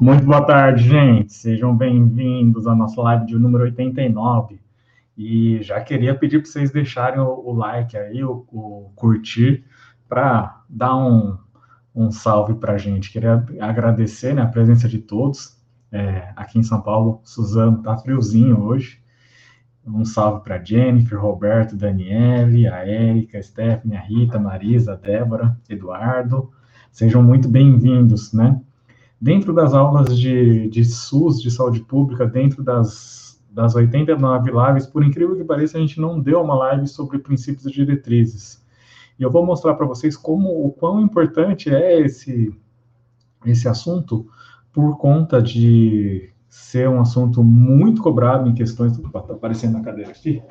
Muito boa tarde, gente. Sejam bem-vindos à nossa live de número 89. E já queria pedir para vocês deixarem o, o, like aí, o, o curtir, para dar um, um salve para a gente. Queria agradecer né, a presença de todos. É, aqui em São Paulo, Suzano tá friozinho hoje. Um salve para Jennifer, Roberto, Daniele, a Érica, a Stephanie, a Rita, a Marisa, a Débora, Eduardo. Sejam muito bem-vindos, né? Dentro das aulas de, de SUS, de saúde pública, dentro das, das 89 lives, por incrível que pareça, a gente não deu uma live sobre princípios e diretrizes. E eu vou mostrar para vocês como o quão importante é esse, esse assunto por conta de ser um assunto muito cobrado em questões. Opa, tá aparecendo na cadeira aqui.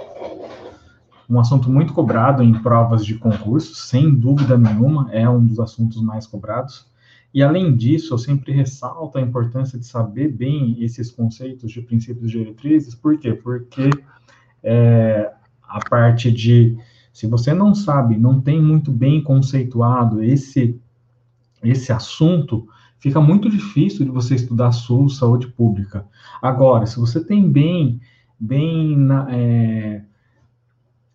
Um assunto muito cobrado em provas de concurso, sem dúvida nenhuma, é um dos assuntos mais cobrados. E além disso, eu sempre ressalto a importância de saber bem esses conceitos de princípios diretrizes, por quê? Porque é, a parte de, se você não sabe, não tem muito bem conceituado esse, esse assunto, fica muito difícil de você estudar SUS, saúde pública. Agora, se você tem bem, bem, é,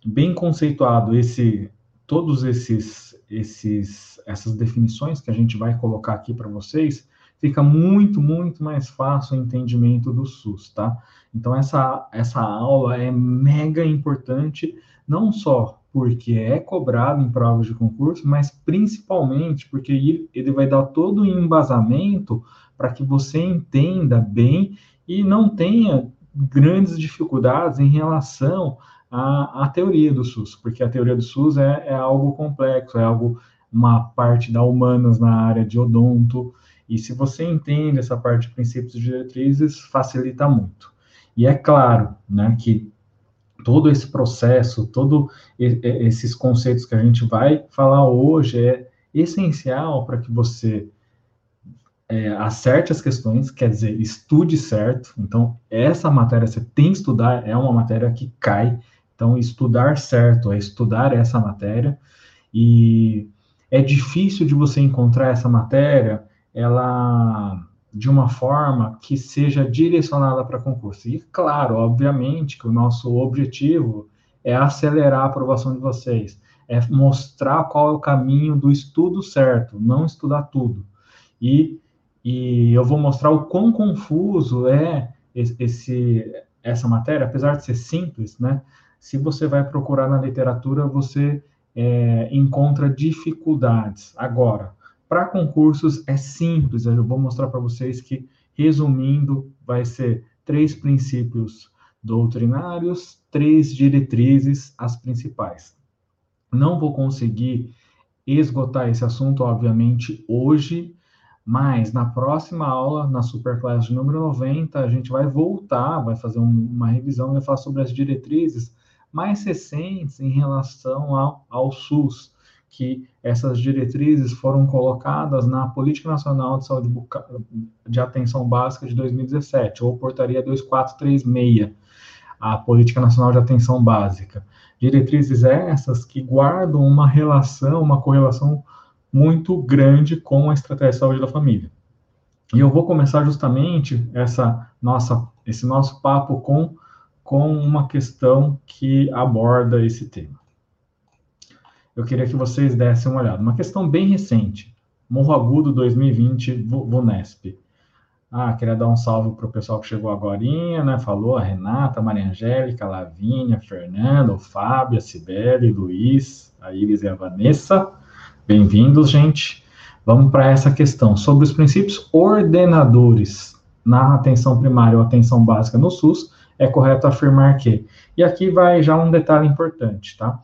bem conceituado esse, todos esses, esses, essas definições que a gente vai colocar aqui para vocês, fica muito, muito mais fácil o entendimento do SUS, tá? Então, essa, essa aula é mega importante, não só porque é cobrado em provas de concurso, mas principalmente porque ele vai dar todo o embasamento para que você entenda bem e não tenha grandes dificuldades em relação à, à teoria do SUS, porque a teoria do SUS é, é algo complexo, é algo, uma parte da humanas na área de odonto, e se você entende essa parte de princípios e diretrizes, facilita muito. E é claro, né, que todo esse processo, todos esses conceitos que a gente vai falar hoje é essencial para que você é, acerte as questões, quer dizer, estude certo. Então, essa matéria você tem que estudar, é uma matéria que cai. Então, estudar certo é estudar essa matéria. E é difícil de você encontrar essa matéria, ela de uma forma que seja direcionada para concurso. E, claro, obviamente, que o nosso objetivo é acelerar a aprovação de vocês, é mostrar qual é o caminho do estudo certo, não estudar tudo. E, e eu vou mostrar o quão confuso é esse, essa matéria, apesar de ser simples, né? Se você vai procurar na literatura, você é, encontra dificuldades. Agora, para concursos é simples, eu vou mostrar para vocês que, resumindo, vai ser três princípios doutrinários, três diretrizes, as principais. Não vou conseguir esgotar esse assunto, obviamente, hoje, mas na próxima aula, na Superclass de número 90, a gente vai voltar, vai fazer um, uma revisão, vai falar sobre as diretrizes mais recentes em relação ao, ao SUS que essas diretrizes foram colocadas na Política Nacional de Saúde de Atenção Básica de 2017, ou Portaria 2436, a Política Nacional de Atenção Básica. Diretrizes essas que guardam uma relação, uma correlação muito grande com a estratégia de saúde da família. E eu vou começar justamente essa nossa, esse nosso papo com, com uma questão que aborda esse tema eu queria que vocês dessem uma olhada. Uma questão bem recente. Morro Agudo 2020, Vunesp. Ah, queria dar um salve para o pessoal que chegou agora, né? Falou a Renata, a Maria Angélica, a Lavínia, a Fernanda, o Fábio, a Cibele, Luiz, a Iris e a Vanessa. Bem-vindos, gente. Vamos para essa questão sobre os princípios ordenadores na atenção primária ou atenção básica no SUS. É correto afirmar que. E aqui vai já um detalhe importante, tá?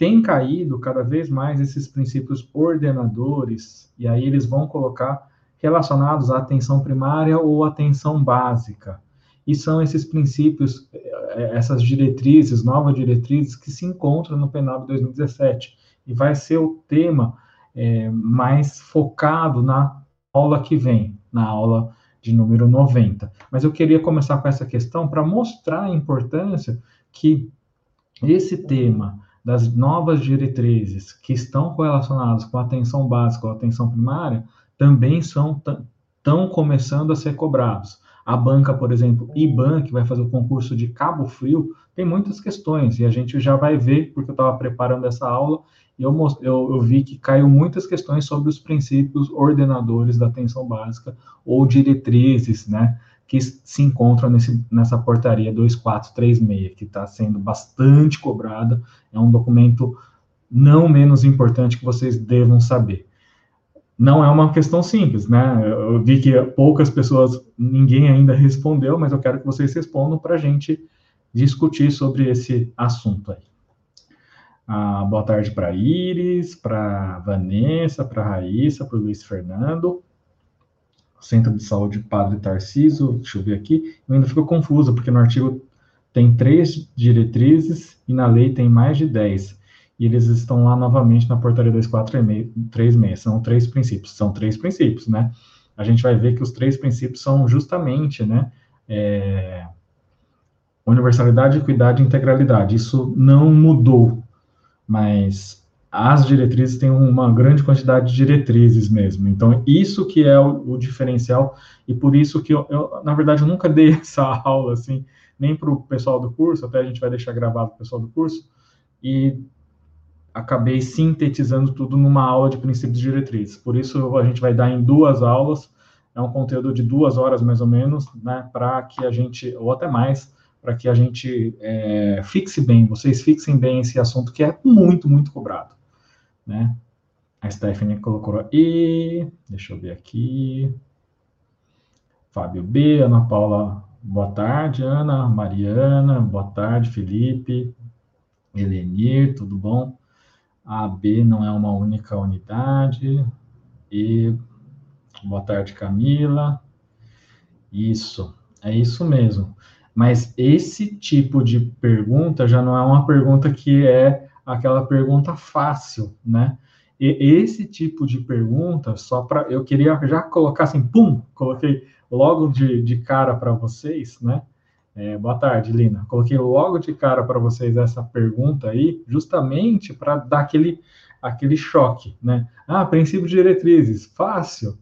tem caído cada vez mais esses princípios ordenadores, e aí eles vão colocar relacionados à atenção primária ou atenção básica. E são esses princípios, eh, essas diretrizes, novas diretrizes, que se encontram no PNAB 2017. E vai ser o tema é, mais focado na aula que vem, na aula de número 90. Mas eu queria começar com essa questão para mostrar a importância que esse tema das novas diretrizes que estão correlacionadas com a atenção básica ou atenção primária também são estão começando a ser cobrados. A banca, por exemplo, IBAN, que vai fazer o concurso de Cabo Frio, tem muitas questões e a gente já vai ver, porque eu estava preparando essa aula eu, eu, eu, vi que caiu muitas questões sobre os princípios ordenadores da atenção básica ou diretrizes, né, que se encontram nesse, nessa portaria 2436, que está sendo bastante cobrada, é um documento não menos importante que vocês devam saber não é uma questão simples, né? Eu vi que poucas pessoas, ninguém ainda respondeu, mas eu quero que vocês respondam para a gente discutir sobre esse assunto aí. Ah, boa tarde para Iris, para Vanessa, para Raíssa, para Luiz Fernando. Centro de Saúde Padre Tarciso, deixa eu ver aqui. Eu ainda fico confuso, porque no artigo tem três diretrizes e na lei tem mais de dez e eles estão lá novamente na portaria 2436. São três princípios, são três princípios, né? A gente vai ver que os três princípios são justamente, né, é, universalidade, equidade e integralidade. Isso não mudou, mas as diretrizes têm uma grande quantidade de diretrizes mesmo. Então, isso que é o, o diferencial, e por isso que eu, eu, na verdade, eu nunca dei essa aula, assim, nem para o pessoal do curso, até a gente vai deixar gravado para o pessoal do curso, e acabei sintetizando tudo numa aula de princípios e diretrizes. Por isso a gente vai dar em duas aulas, é um conteúdo de duas horas mais ou menos, né, para que a gente, ou até mais, para que a gente é, fixe bem, vocês fixem bem esse assunto que é muito, muito cobrado, né? A Stephanie colocou aí, deixa eu ver aqui. Fábio B, Ana Paula, boa tarde, Ana, Mariana, boa tarde, Felipe, Elenir, tudo bom? A, B não é uma única unidade. E boa tarde, Camila. Isso, é isso mesmo. Mas esse tipo de pergunta já não é uma pergunta que é aquela pergunta fácil, né? E esse tipo de pergunta, só para. Eu queria já colocar assim, pum, coloquei logo de, de cara para vocês, né? É, boa tarde, Lina. Coloquei logo de cara para vocês essa pergunta aí, justamente para dar aquele, aquele choque, né? Ah, princípios diretrizes, fácil.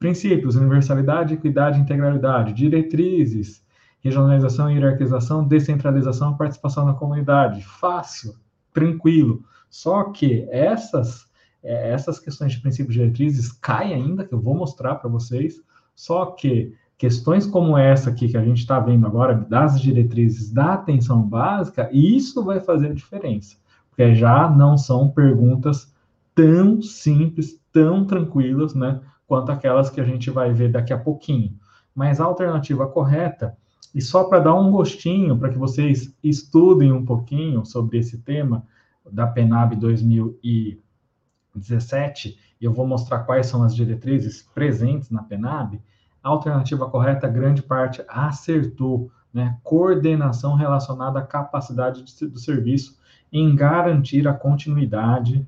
Princípios, universalidade, equidade, integralidade, diretrizes, regionalização, hierarquização, descentralização, participação na comunidade, fácil, tranquilo. Só que essas é, essas questões de princípios diretrizes caem ainda, que eu vou mostrar para vocês, só que questões como essa aqui que a gente está vendo agora, das diretrizes da atenção básica, isso vai fazer a diferença, porque já não são perguntas tão simples, tão tranquilas, né, quanto aquelas que a gente vai ver daqui a pouquinho. Mas a alternativa correta, e só para dar um gostinho, para que vocês estudem um pouquinho sobre esse tema da PENAB 2017, e eu vou mostrar quais são as diretrizes presentes na PENAB, a alternativa correta, grande parte acertou, né? Coordenação relacionada à capacidade de, do serviço em garantir a continuidade.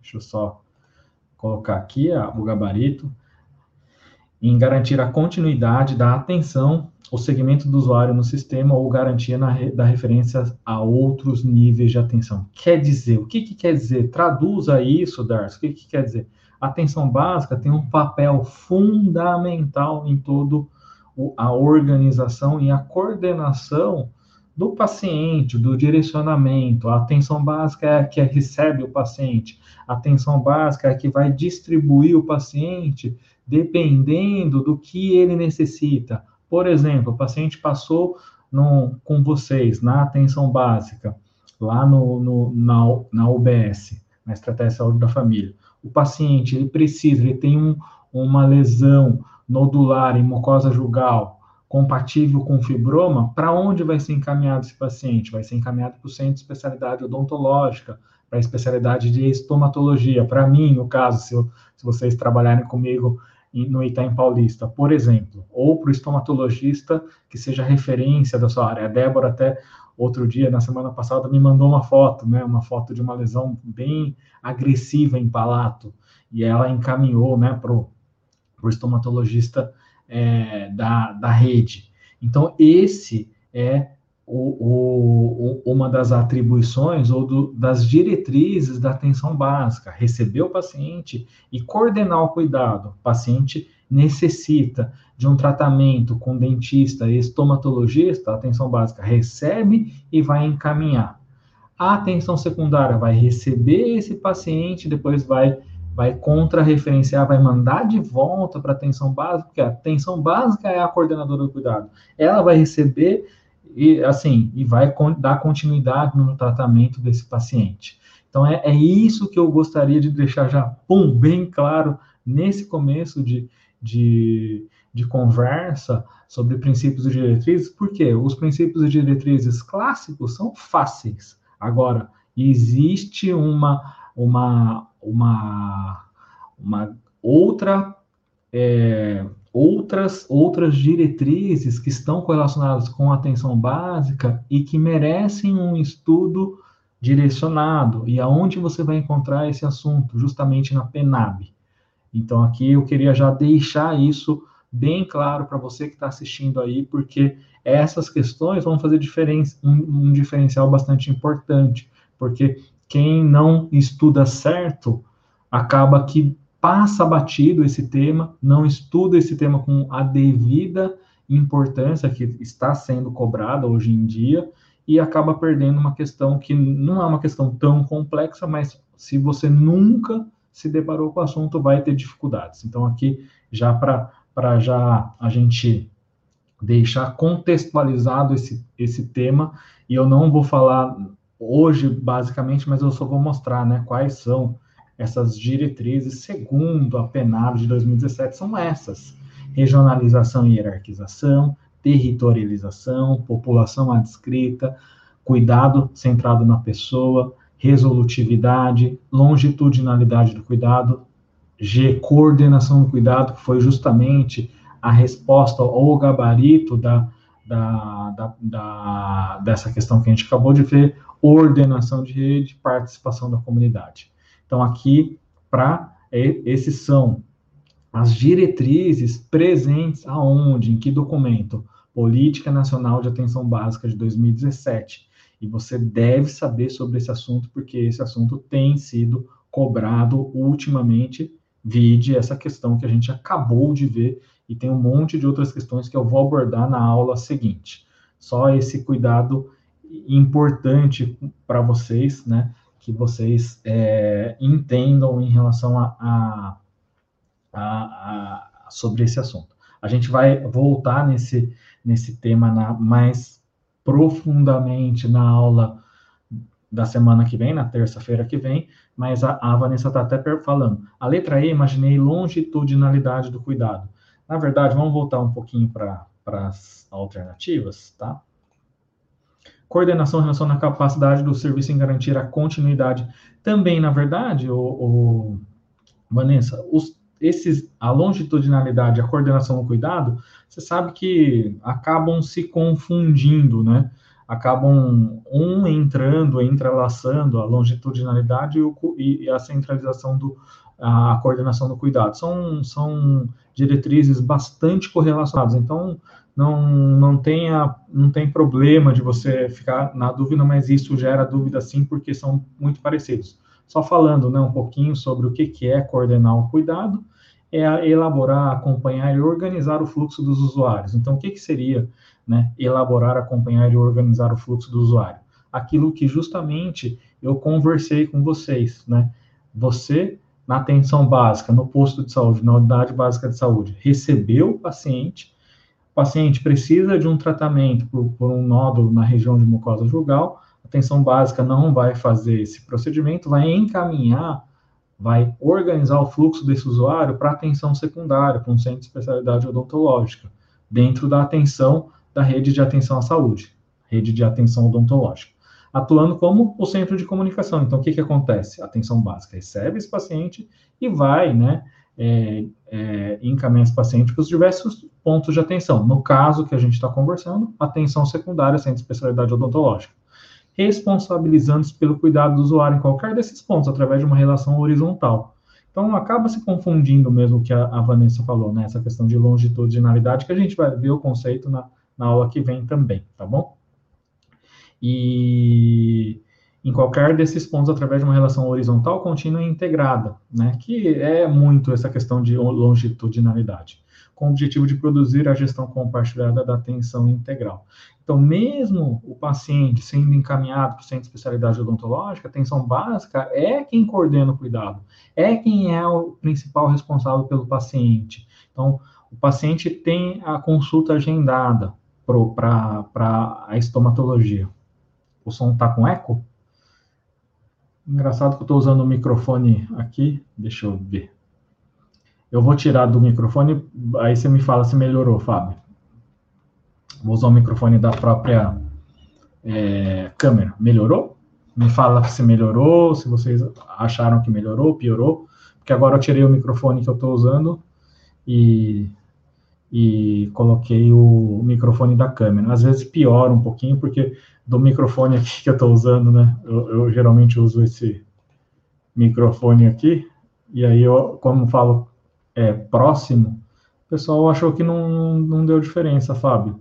Deixa eu só colocar aqui ó, o gabarito. Em garantir a continuidade da atenção, o segmento do usuário no sistema ou garantia da referência a outros níveis de atenção. Quer dizer, o que, que quer dizer? Traduza isso, Darcy. O que, que quer dizer? a atenção básica tem um papel fundamental em todo a organização e a coordenação do paciente, do direcionamento. A atenção básica é a que recebe o paciente. A atenção básica é a que vai distribuir o paciente dependendo do que ele necessita. Por exemplo, o paciente passou no, com vocês na atenção básica, lá no, no na, na UBS, na Estratégia de Saúde da Família o paciente ele precisa, ele tem um, uma lesão nodular em mucosa jugal compatível com fibroma, para onde vai ser encaminhado esse paciente? Vai ser encaminhado para o centro de especialidade odontológica, para a especialidade de estomatologia. Para mim, no caso, se, eu, se vocês trabalharem comigo no Itaim Paulista, por exemplo, ou para o estomatologista que seja referência da sua área. A Débora até outro dia, na semana passada, me mandou uma foto, né, uma foto de uma lesão bem agressiva em palato, e ela encaminhou, né, para o estomatologista é, da, da rede. Então, esse é o, o, uma das atribuições ou do, das diretrizes da atenção básica, receber o paciente e coordenar o cuidado. O paciente necessita de um tratamento com dentista e estomatologista, a atenção básica recebe e vai encaminhar. A atenção secundária vai receber esse paciente, depois vai vai contra-referenciar, vai mandar de volta para a atenção básica, porque a atenção básica é a coordenadora do cuidado. Ela vai receber e assim e vai dar continuidade no tratamento desse paciente. Então é, é isso que eu gostaria de deixar já pum, bem claro nesse começo de, de, de conversa sobre princípios e diretrizes, porque os princípios e diretrizes clássicos são fáceis. Agora, existe uma, uma, uma, uma outra é, outras outras diretrizes que estão correlacionadas com a atenção básica e que merecem um estudo direcionado e aonde você vai encontrar esse assunto justamente na PENAB. Então aqui eu queria já deixar isso bem claro para você que está assistindo aí, porque essas questões vão fazer diferença, um, um diferencial bastante importante, porque quem não estuda certo acaba que passa batido esse tema, não estuda esse tema com a devida importância que está sendo cobrada hoje em dia e acaba perdendo uma questão que não é uma questão tão complexa, mas se você nunca se deparou com o assunto, vai ter dificuldades. Então aqui já para já a gente deixar contextualizado esse, esse tema, e eu não vou falar hoje, basicamente, mas eu só vou mostrar né, quais são essas diretrizes segundo a PENAB de 2017, são essas. Regionalização e hierarquização, territorialização, população adscrita, cuidado centrado na pessoa, resolutividade, longitudinalidade do cuidado, G, coordenação do cuidado, que foi justamente a resposta ou gabarito da, da, da, da, dessa questão que a gente acabou de ver, ordenação de rede, participação da comunidade. Então, aqui, para esses são as diretrizes presentes aonde, em que documento? Política Nacional de Atenção Básica de 2017. E você deve saber sobre esse assunto, porque esse assunto tem sido cobrado ultimamente Vide essa questão que a gente acabou de ver e tem um monte de outras questões que eu vou abordar na aula seguinte. Só esse cuidado importante para vocês, né? Que vocês é, entendam em relação a, a, a, a, sobre esse assunto. A gente vai voltar nesse, nesse tema na, mais profundamente na aula da semana que vem, na terça-feira que vem, mas a, a Vanessa está até falando. A letra E, imaginei longitudinalidade do cuidado. Na verdade, vamos voltar um pouquinho para as alternativas, tá? Coordenação relaciona a capacidade do serviço em garantir a continuidade. Também, na verdade, o, o Vanessa, os, esses, a longitudinalidade, a coordenação do cuidado, você sabe que acabam se confundindo, né? acabam um entrando, entrelaçando a longitudinalidade e, e a centralização do a coordenação do cuidado. São, são diretrizes bastante correlacionadas, então não, não, tenha, não tem problema de você ficar na dúvida, mas isso gera dúvida sim, porque são muito parecidos. Só falando né, um pouquinho sobre o que, que é coordenar o cuidado, é elaborar, acompanhar e organizar o fluxo dos usuários. Então, o que, que seria né, elaborar, acompanhar e organizar o fluxo do usuário? Aquilo que justamente eu conversei com vocês, né? Você, na atenção básica, no posto de saúde, na unidade básica de saúde, recebeu o paciente, paciente precisa de um tratamento por, por um nódulo na região de mucosa jugal, a atenção básica não vai fazer esse procedimento, vai encaminhar vai organizar o fluxo desse usuário para atenção secundária, para um centro de especialidade odontológica, dentro da atenção da rede de atenção à saúde, rede de atenção odontológica, atuando como o centro de comunicação. Então, o que, que acontece? A atenção básica recebe esse paciente e vai, né, é, é, encaminhar esse paciente para os diversos pontos de atenção. No caso que a gente está conversando, atenção secundária, de especialidade odontológica responsabilizando-se pelo cuidado do usuário em qualquer desses pontos, através de uma relação horizontal. Então, acaba se confundindo mesmo o que a, a, Vanessa falou, né? Essa questão de longitudinalidade, que a gente vai ver o conceito na, na aula que vem também, tá bom? E, em qualquer desses pontos através de uma relação horizontal, contínua e integrada, né, que é muito essa questão de longitudinalidade, com o objetivo de produzir a gestão compartilhada da atenção integral. Então, mesmo o paciente sendo encaminhado para o centro de especialidade odontológica, a atenção básica é quem coordena o cuidado, é quem é o principal responsável pelo paciente. Então, o paciente tem a consulta agendada para a estomatologia. O som está com eco? Engraçado que eu estou usando o microfone aqui. Deixa eu ver. Eu vou tirar do microfone, aí você me fala se melhorou, Fábio. Vou usar o microfone da própria é, câmera. Melhorou? Me fala se melhorou, se vocês acharam que melhorou, piorou. Porque agora eu tirei o microfone que eu estou usando e, e coloquei o microfone da câmera. Às vezes piora um pouquinho, porque do microfone aqui que eu estou usando, né? Eu, eu, geralmente uso esse microfone aqui, e aí eu, como falo é, próximo, o pessoal achou que não, não deu diferença, Fábio.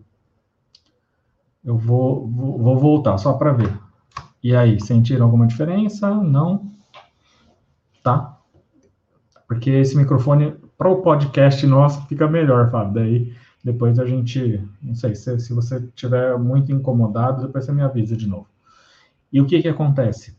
Eu vou, vou, vou voltar só para ver. E aí, sentiram alguma diferença? Não? Tá? Porque esse microfone, para o podcast nosso, fica melhor, Fábio. Daí depois a gente, não sei, se, se você estiver muito incomodado, depois você me avisa de novo. E o que que acontece?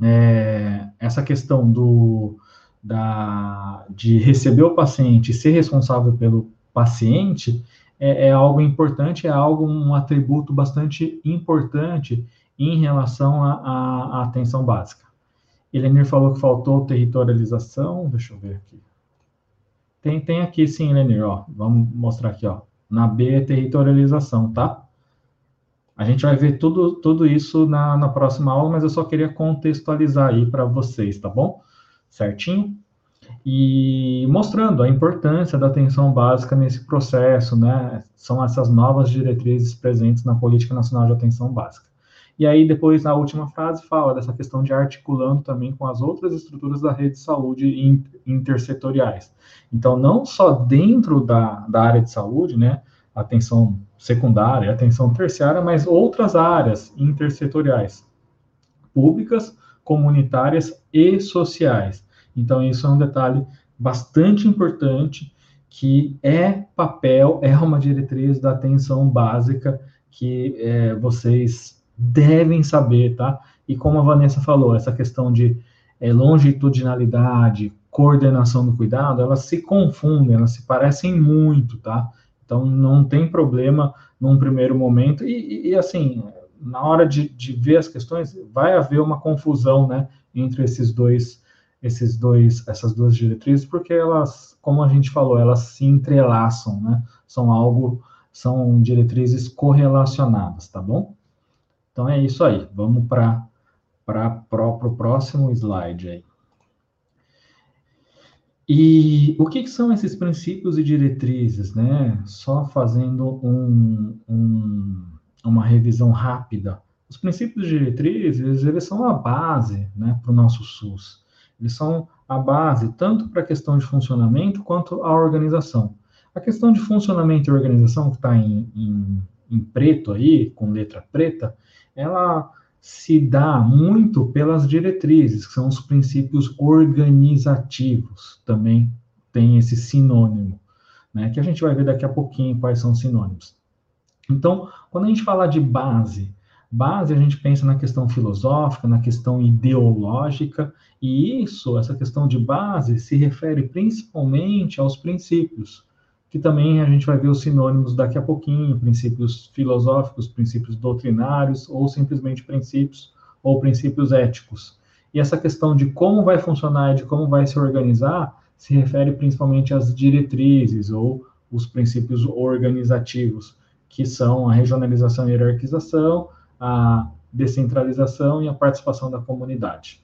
É, essa questão do, da, de receber o paciente, ser responsável pelo paciente, é, é, algo importante, é algo, um atributo bastante importante em relação à atenção básica. Elenir falou que faltou territorialização, deixa eu ver aqui. Tem, tem aqui sim, Lenir, ó. Vamos mostrar aqui, ó. Na B é territorialização, tá? A gente vai ver tudo, tudo isso na, na próxima aula, mas eu só queria contextualizar aí para vocês, tá bom? Certinho? E mostrando a importância da atenção básica nesse processo, né? São essas novas diretrizes presentes na Política Nacional de Atenção Básica. E aí, depois, na última frase, fala dessa questão de articulando também com as outras estruturas da rede de saúde intersetoriais. Então, não só dentro da, da área de saúde, né, atenção secundária, atenção terciária, mas outras áreas intersetoriais, públicas, comunitárias e sociais. Então, isso é um detalhe bastante importante que é papel, é uma diretriz da atenção básica que é, vocês devem saber, tá? E como a Vanessa falou, essa questão de é, longitudinalidade, coordenação do cuidado, elas se confundem, elas se parecem muito, tá? Então, não tem problema num primeiro momento, e, e assim, na hora de, de, ver as questões, vai haver uma confusão, né, entre esses dois, esses dois, essas duas diretrizes, porque elas, como a gente falou, elas se entrelaçam, né, são algo, são diretrizes correlacionadas, tá bom? Então é isso aí. Vamos para o próximo slide aí. E o que, que, são esses princípios e diretrizes, né? Só fazendo um, um, uma revisão rápida. Os princípios e diretrizes, eles são a base né, para o nosso SUS. Eles são a base tanto para a questão de funcionamento quanto a organização. A questão de funcionamento e organização, que está em, em, em preto aí, com letra preta, ela se dá muito pelas diretrizes, que são os princípios organizativos, também tem esse sinônimo, né, que a gente vai ver daqui a pouquinho quais são os sinônimos. Então, quando a gente fala de base, base a gente pensa na questão filosófica, na questão ideológica, e isso, essa questão de base, se refere principalmente aos princípios, que também a gente vai ver os sinônimos daqui a pouquinho, princípios filosóficos, princípios doutrinários, ou simplesmente princípios ou princípios éticos. E essa questão de como vai funcionar e de como vai se organizar se refere principalmente às diretrizes ou os princípios organizativos, que são a regionalização e hierarquização, a descentralização e a participação da comunidade.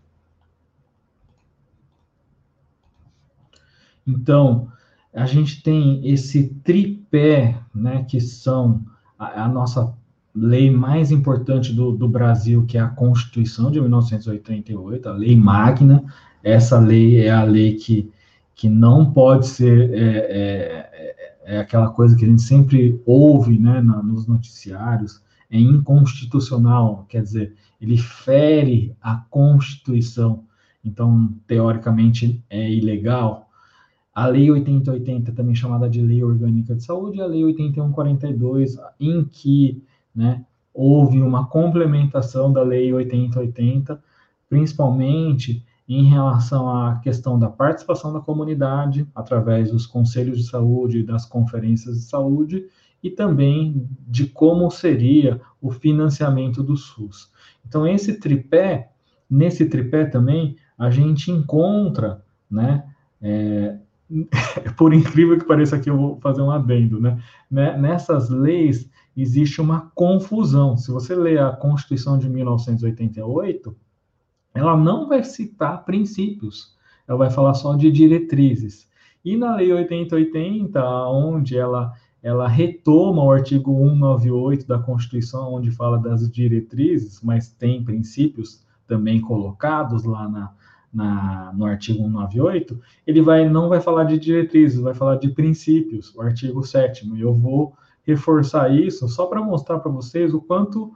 Então, a gente tem esse tripé, né, que são a, a nossa lei mais importante do, do, Brasil, que é a Constituição de 1988, a lei magna. Essa lei é a lei que, que não pode ser é, é, é, é aquela coisa que a gente sempre ouve né, na, nos noticiários, é inconstitucional, quer dizer, ele fere a Constituição, então, teoricamente, é ilegal. A Lei 8080, também chamada de Lei Orgânica de Saúde, e a Lei 8142, em que né, houve uma complementação da Lei 8080, principalmente em relação à questão da participação da comunidade através dos conselhos de saúde das conferências de saúde e também de como seria o financiamento do SUS. Então esse tripé, nesse tripé também a gente encontra, né, é, por incrível que pareça aqui eu vou fazer um adendo, né, né nessas leis existe uma confusão. Se você ler a Constituição de 1988, ela não vai citar princípios, ela vai falar só de diretrizes. E na Lei 8080, onde ela, ela retoma o artigo 198 da Constituição, onde fala das diretrizes, mas tem princípios também colocados lá na, na, no artigo 198, ele vai, não vai falar de diretrizes, vai falar de princípios, o artigo 7 E eu vou reforçar isso só para mostrar para vocês o quanto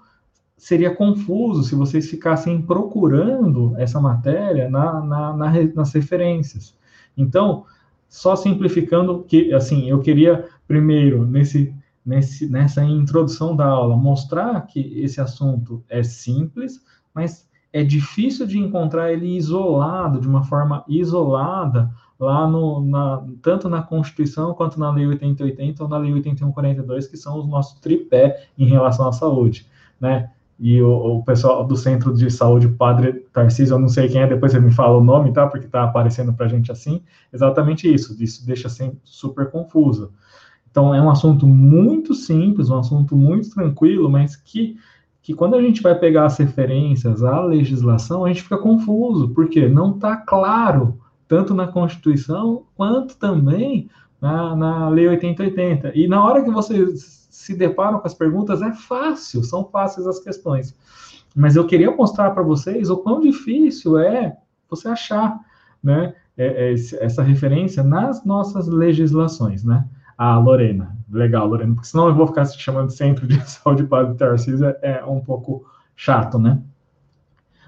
seria confuso se vocês ficassem procurando essa matéria na, na, na, nas referências. Então, só simplificando que, assim, eu queria primeiro nesse, nesse, nessa introdução da aula mostrar que esse assunto é simples, mas é difícil de encontrar ele isolado, de uma forma isolada, lá no, na, tanto na Constituição quanto na Lei 8080 ou na Lei 8142, que são os nossos tripé em relação à saúde, né? e o, o, pessoal do Centro de Saúde Padre Tarcísio, eu não sei quem é, depois você me fala o nome, tá? Porque tá aparecendo para a gente assim. Exatamente isso, isso deixa assim super confuso. Então, é um assunto muito simples, um assunto muito tranquilo, mas que, que quando a gente vai pegar as referências à legislação, a gente fica confuso, porque não está claro, tanto na Constituição, quanto também na, na Lei 8080. E na hora que você se deparam com as perguntas, é fácil, são fáceis as questões. Mas eu queria mostrar para vocês o quão difícil é você achar né, é, é, essa referência nas nossas legislações, né? Ah, Lorena, legal, Lorena, porque senão eu vou ficar se chamando de de Saúde Padre Tarcísio, é, é um pouco chato, né?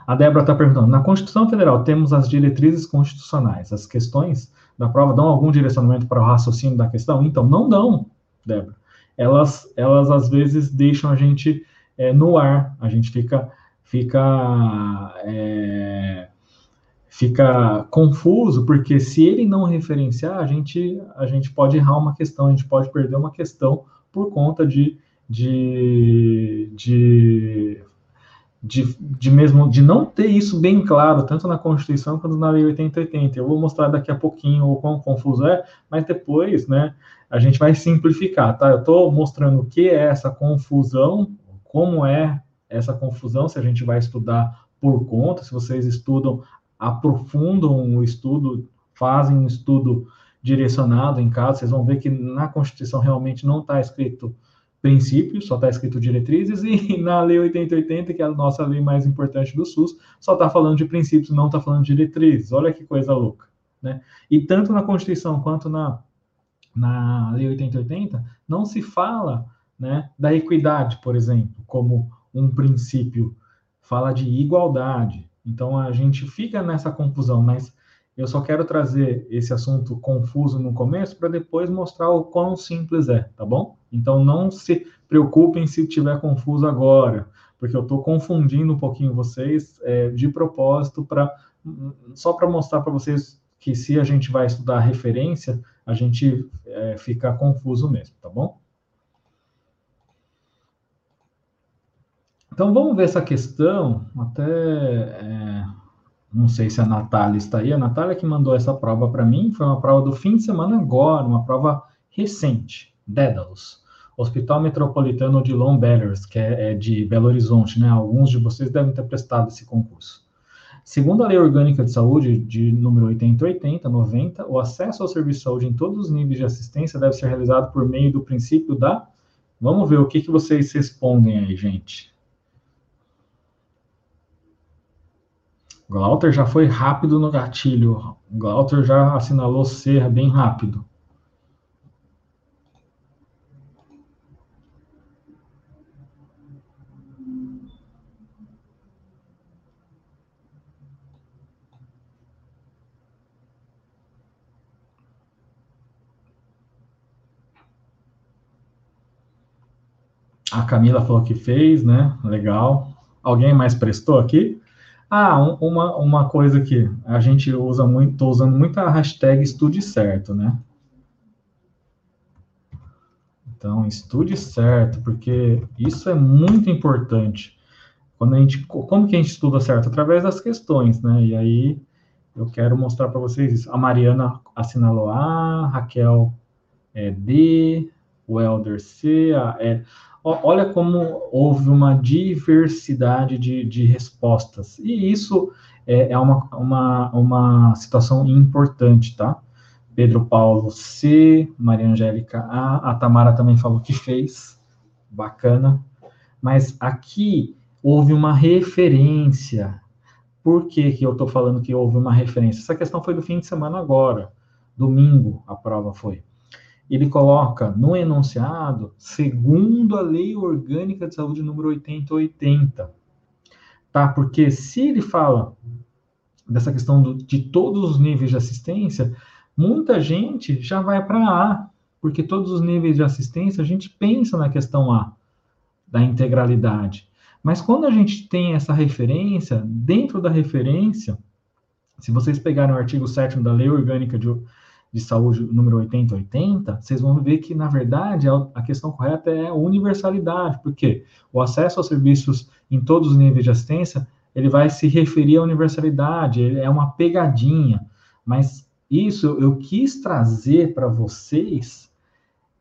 A Débora está perguntando: na Constituição Federal temos as diretrizes constitucionais. As questões da prova dão algum direcionamento para o raciocínio da questão? Então, não dão, Débora elas, elas às vezes deixam a gente é, no ar, a gente fica, fica, é, fica confuso, porque se ele não referenciar, a gente, a gente pode errar uma questão, a gente pode perder uma questão por conta de, de, de de, de mesmo de não ter isso bem claro, tanto na Constituição quanto na Lei 8080. Eu vou mostrar daqui a pouquinho o quão confuso é, mas depois, né, a gente vai simplificar, tá? Eu estou mostrando o que é essa confusão, como é essa confusão, se a gente vai estudar por conta, se vocês estudam, aprofundam o estudo, fazem um estudo direcionado em casa, vocês vão ver que na Constituição realmente não está escrito princípios, só está escrito diretrizes, e na Lei 8080, que é a nossa lei mais importante do SUS, só está falando de princípios, não está falando de diretrizes. Olha que coisa louca. Né? E tanto na Constituição quanto na, na Lei 8080, não se fala né, da equidade, por exemplo, como um princípio. Fala de igualdade. Então a gente fica nessa confusão, mas eu só quero trazer esse assunto confuso no começo para depois mostrar o quão simples é, tá bom? Então não se preocupem se estiver confuso agora, porque eu estou confundindo um pouquinho vocês é, de propósito para só para mostrar para vocês que se a gente vai estudar referência, a gente é, fica confuso mesmo, tá bom? Então vamos ver essa questão, até é, não sei se a Natália está aí, a Natália que mandou essa prova para mim, foi uma prova do fim de semana agora, uma prova recente, Dédalus. Hospital Metropolitano de Lombellers, que é, é, de Belo Horizonte, né? Alguns de vocês devem ter prestado esse concurso. Segundo a Lei Orgânica de Saúde, de número 8080, 90, o acesso ao serviço de saúde em todos os níveis de assistência deve ser realizado por meio do princípio da. Vamos ver o que, que vocês respondem aí, gente. Glauter já foi rápido no gatilho. Glauter já assinalou ser bem rápido. A Camila falou que fez, né? Legal. Alguém mais prestou aqui? Ah, um, uma, uma coisa que a gente usa muito, estou usando muito a hashtag estude certo, né? Então, estude certo, porque isso é muito importante. Quando a gente, como que a gente estuda certo? Através das questões, né? E aí eu quero mostrar para vocês isso. A Mariana assinalou A, Raquel é D, o Elder C, a E. Olha como houve uma diversidade de, de respostas. E isso é, é uma, uma, uma situação importante, tá? Pedro Paulo C, Maria Angélica A, a Tamara também falou que fez, bacana. Mas aqui houve uma referência. Por que, que eu estou falando que houve uma referência? Essa questão foi do fim de semana agora, domingo a prova foi ele coloca no enunciado, segundo a Lei Orgânica de Saúde número 8080. Tá? Porque se ele fala dessa questão do, de todos os níveis de assistência, muita gente já vai para A, porque todos os níveis de assistência a gente pensa na questão A, da integralidade. Mas quando a gente tem essa referência, dentro da referência, se vocês pegarem o artigo 7 da Lei Orgânica de, de saúde número 8080, vocês vão ver que, na verdade, a questão correta é a universalidade, porque o acesso aos serviços em todos os níveis de assistência, ele vai se referir à universalidade, é uma pegadinha, mas isso eu quis trazer para vocês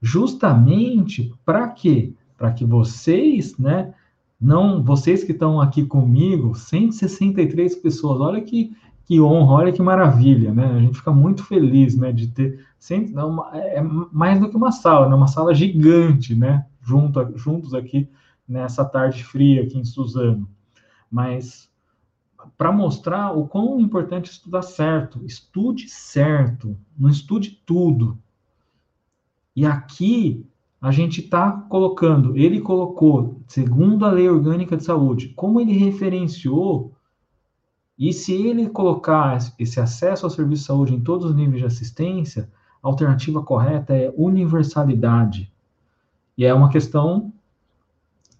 justamente para quê? Para que vocês, né, não, vocês que estão aqui comigo, 163 pessoas, olha que que honra, olha que maravilha, né? A gente fica muito feliz, né, de ter sempre, não, é, é mais do que uma sala, né? Uma sala gigante, né? Junto, juntos aqui nessa tarde fria aqui em Suzano. Mas para mostrar o quão importante estudar certo, estude certo, não estude tudo. E aqui a gente está colocando, ele colocou, segundo a Lei Orgânica de Saúde, como ele referenciou e se ele colocar esse acesso ao serviço de saúde em todos os níveis de assistência, a alternativa correta é universalidade. E é uma questão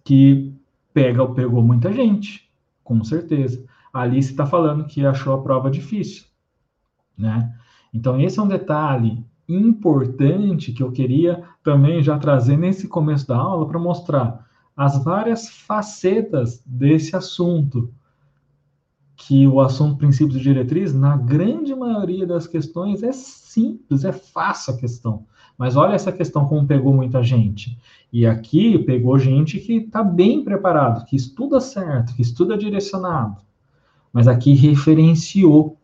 que pega pegou muita gente, com certeza. Alice está falando que achou a prova difícil, né? Então esse é um detalhe importante que eu queria também já trazer nesse começo da aula para mostrar as várias facetas desse assunto que o assunto princípios e diretriz, na grande maioria das questões, é simples, é fácil a questão. Mas olha essa questão como pegou muita gente. E aqui pegou gente que está bem preparado, que estuda certo, que estuda direcionado. Mas aqui referenciou.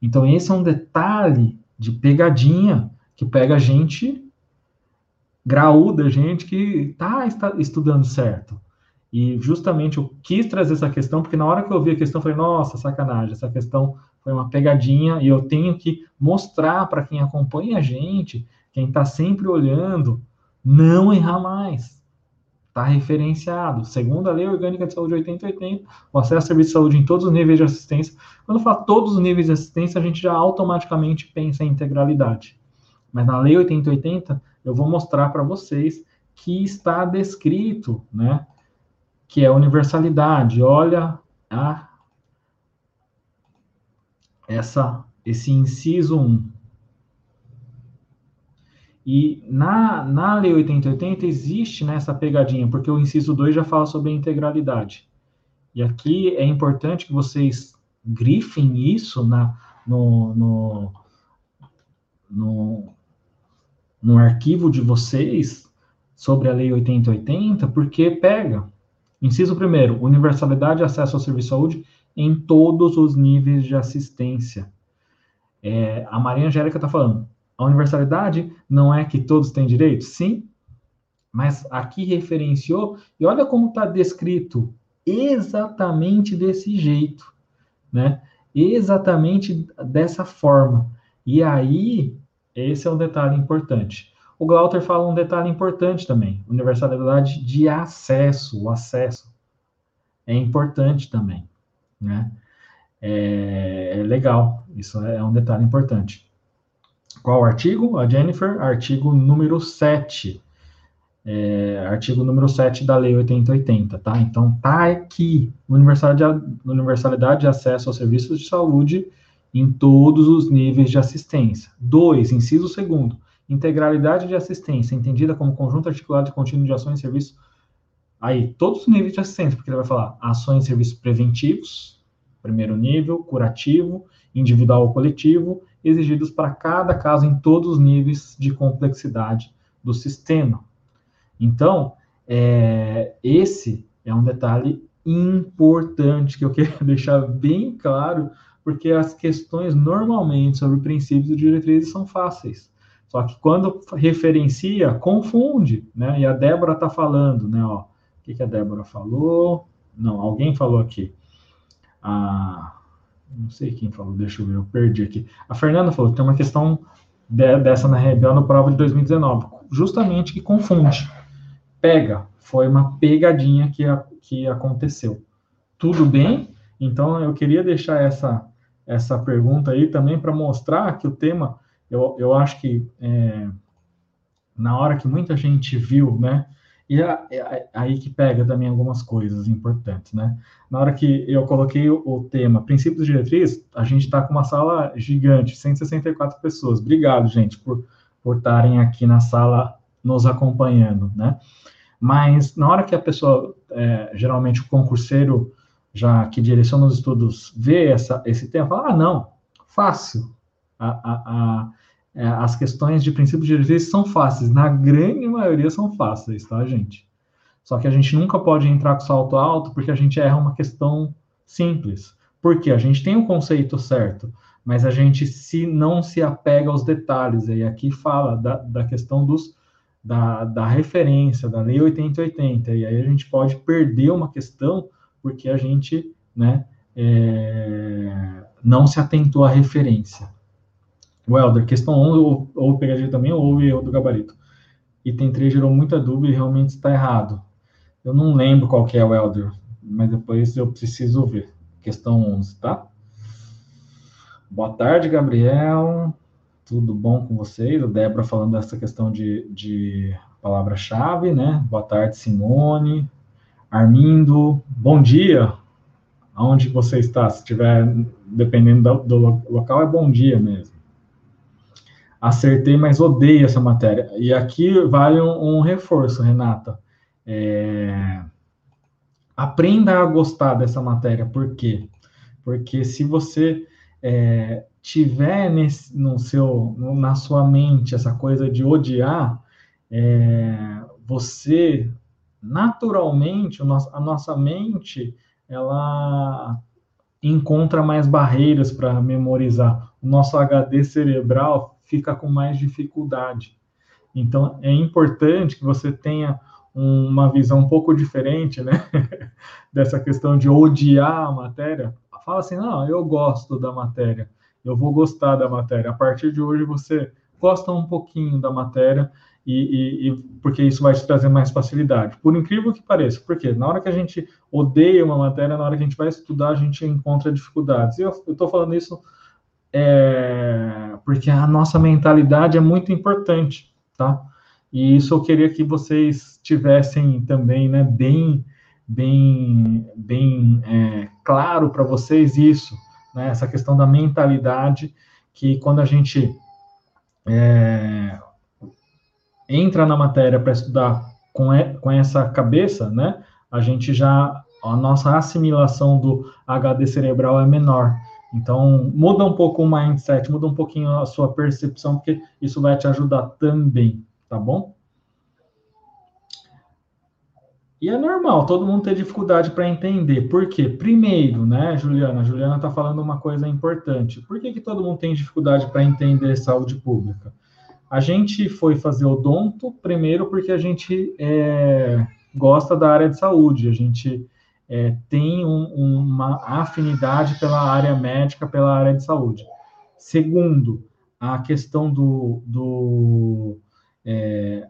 Então, esse é um detalhe de pegadinha que pega gente graúda, gente que tá, está estudando certo. E justamente eu quis trazer essa questão, porque na hora que eu vi a questão, eu falei, nossa, sacanagem, essa questão foi uma pegadinha, e eu tenho que mostrar para quem acompanha a gente, quem está sempre olhando, não errar mais. Está referenciado. Segundo a Lei Orgânica de Saúde 8080, o acesso a serviço de saúde em todos os níveis de assistência. Quando eu falo todos os níveis de assistência, a gente já automaticamente pensa em integralidade. Mas na Lei 8080, eu vou mostrar para vocês que está descrito, né? Que é a universalidade. Olha a, essa, esse inciso 1. E na, na Lei 8080 existe nessa pegadinha, porque o inciso 2 já fala sobre a integralidade. E aqui é importante que vocês grifem isso na, no, no, no, no arquivo de vocês sobre a Lei 8080, porque pega. Inciso primeiro, universalidade e acesso ao serviço de saúde em todos os níveis de assistência. É, a Maria Angélica está falando, a universalidade não é que todos têm direito? Sim, mas aqui referenciou, e olha como está descrito exatamente desse jeito, né? Exatamente dessa forma. E aí, esse é um detalhe importante. O Glauter fala um detalhe importante também: universalidade de acesso. O acesso é importante também, né? É, é legal, isso é um detalhe importante. Qual artigo? A Jennifer, artigo número 7. é, artigo número 7 da Lei 8080, tá? Então, tá aqui, universalidade, universalidade de acesso aos serviços de saúde em todos os níveis de assistência. Dois, inciso segundo, integralidade de assistência, entendida como conjunto articulado e contínuo de ações e serviços. Aí, todos os níveis de assistência, porque ele vai falar ações e serviços preventivos, primeiro nível, curativo, individual ou coletivo, exigidos para cada caso em todos os níveis de complexidade do sistema. Então, é, esse é um detalhe importante que eu quero deixar bem claro, porque as questões normalmente sobre princípios e diretrizes são fáceis. Só que quando referencia, confunde, né? E a Débora está falando, né? Ó, o que, que a Débora falou? Não, alguém falou aqui. Ah, não sei quem falou, deixa eu ver, eu perdi aqui. A Fernanda falou que tem uma questão de, dessa na Rebel no prova de 2019, justamente que confunde. Pega, foi uma pegadinha que, a, que aconteceu. Tudo bem? Então eu queria deixar essa, essa pergunta aí também para mostrar que o tema, eu, eu acho que é, na hora que muita gente viu, né? E é, aí que pega também algumas coisas importantes, né? Na hora que eu coloquei o, tema princípios diretrizes, a gente está com uma sala gigante, 164 pessoas. Obrigado, gente, por por estarem aqui na sala nos acompanhando, né? Mas na hora que a pessoa, é, geralmente o concurseiro já que direciona os estudos vê essa, esse tema, fala, ah, não, fácil. A, a, a, é, as questões de princípios de diretriz são fáceis, na grande maioria são fáceis, tá, gente? Só que a gente nunca pode entrar com salto alto porque a gente erra uma questão simples. Porque a gente tem o conceito certo, mas a gente se não se apega aos detalhes. E aqui fala da, da questão dos, da, da referência, da Lei 8080. E aí a gente pode perder uma questão porque a gente né, é, não se atentou à referência. Welder, questão 11, ou, ou pegadinha também, ou erro do gabarito. Item 3 gerou muita dúvida e realmente está errado. Eu não lembro qual que é o Elder, mas depois eu preciso ver. Questão 11, tá? Boa tarde, Gabriel. Tudo bom com vocês? A Débora falando dessa questão de, de palavra-chave, né? Boa tarde, Simone. Armindo, bom dia. Aonde você está? Se estiver, dependendo do, do local, é bom dia mesmo acertei, mas odeio essa matéria. E aqui vale um, um reforço, Renata. É... Aprenda a gostar dessa matéria. Por quê? Porque se você é, tiver nesse, no seu, na sua mente essa coisa de odiar, é, você naturalmente a nossa mente ela encontra mais barreiras para memorizar. O nosso HD cerebral fica com mais dificuldade. Então, é importante que você tenha uma visão um pouco diferente, né, dessa questão de odiar a matéria. Fala assim, não, eu gosto da matéria, eu vou gostar da matéria. A partir de hoje você gosta um pouquinho da matéria e, e, e, porque isso vai te trazer mais facilidade. Por incrível que pareça, porque na hora que a gente odeia uma matéria, na hora que a gente vai estudar, a gente encontra dificuldades. E eu estou falando isso é, porque a nossa mentalidade é muito importante, tá? E isso eu queria que vocês tivessem também, né, bem, bem, bem é, claro para vocês isso, né, essa questão da mentalidade, que quando a gente é, entra na matéria para estudar com, com essa cabeça, né, a gente já, a nossa assimilação do HD cerebral é menor. Então, muda um pouco o mindset, muda um pouquinho a sua percepção, porque isso vai te ajudar também, tá bom? E é normal, todo mundo ter dificuldade para entender. Por quê? Primeiro, né, Juliana? A Juliana está falando uma coisa importante. Por que, que todo mundo tem dificuldade para entender saúde pública? A gente foi fazer odonto, primeiro, porque a gente é, gosta da área de saúde, a gente é, tem um, uma afinidade pela área médica, pela área de saúde. Segundo, a questão do, do é,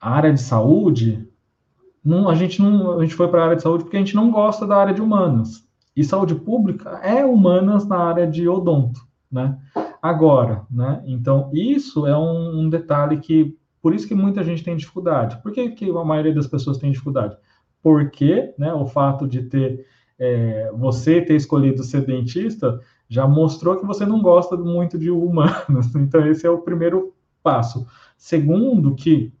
área de saúde, não, a gente não a gente foi para a área de saúde porque a gente não gosta da área de humanas. E saúde pública é humanas na área de odonto, né? Agora, né? Então, isso é um, um detalhe que Por isso que muita gente tem dificuldade. Por que, que a maioria das pessoas tem dificuldade? Porque né, o fato de ter é, você ter escolhido ser dentista já mostrou que você não gosta muito de humanos. Então, esse é o primeiro passo. Segundo, que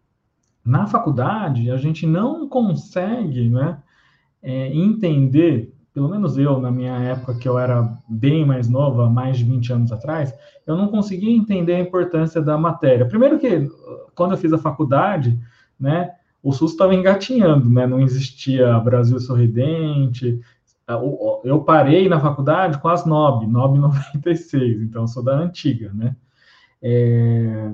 na faculdade a gente não consegue né, é, entender, pelo menos eu, na minha época, que eu era bem mais nova, mais de 20 anos atrás, eu não conseguia entender a importância da matéria. Primeiro que, quando eu fiz a faculdade, né, o SUS estava engatinhando, né, não existia Brasil Sorridente, eu parei na faculdade com as NOB, NOB 96, então sou da antiga, né? É,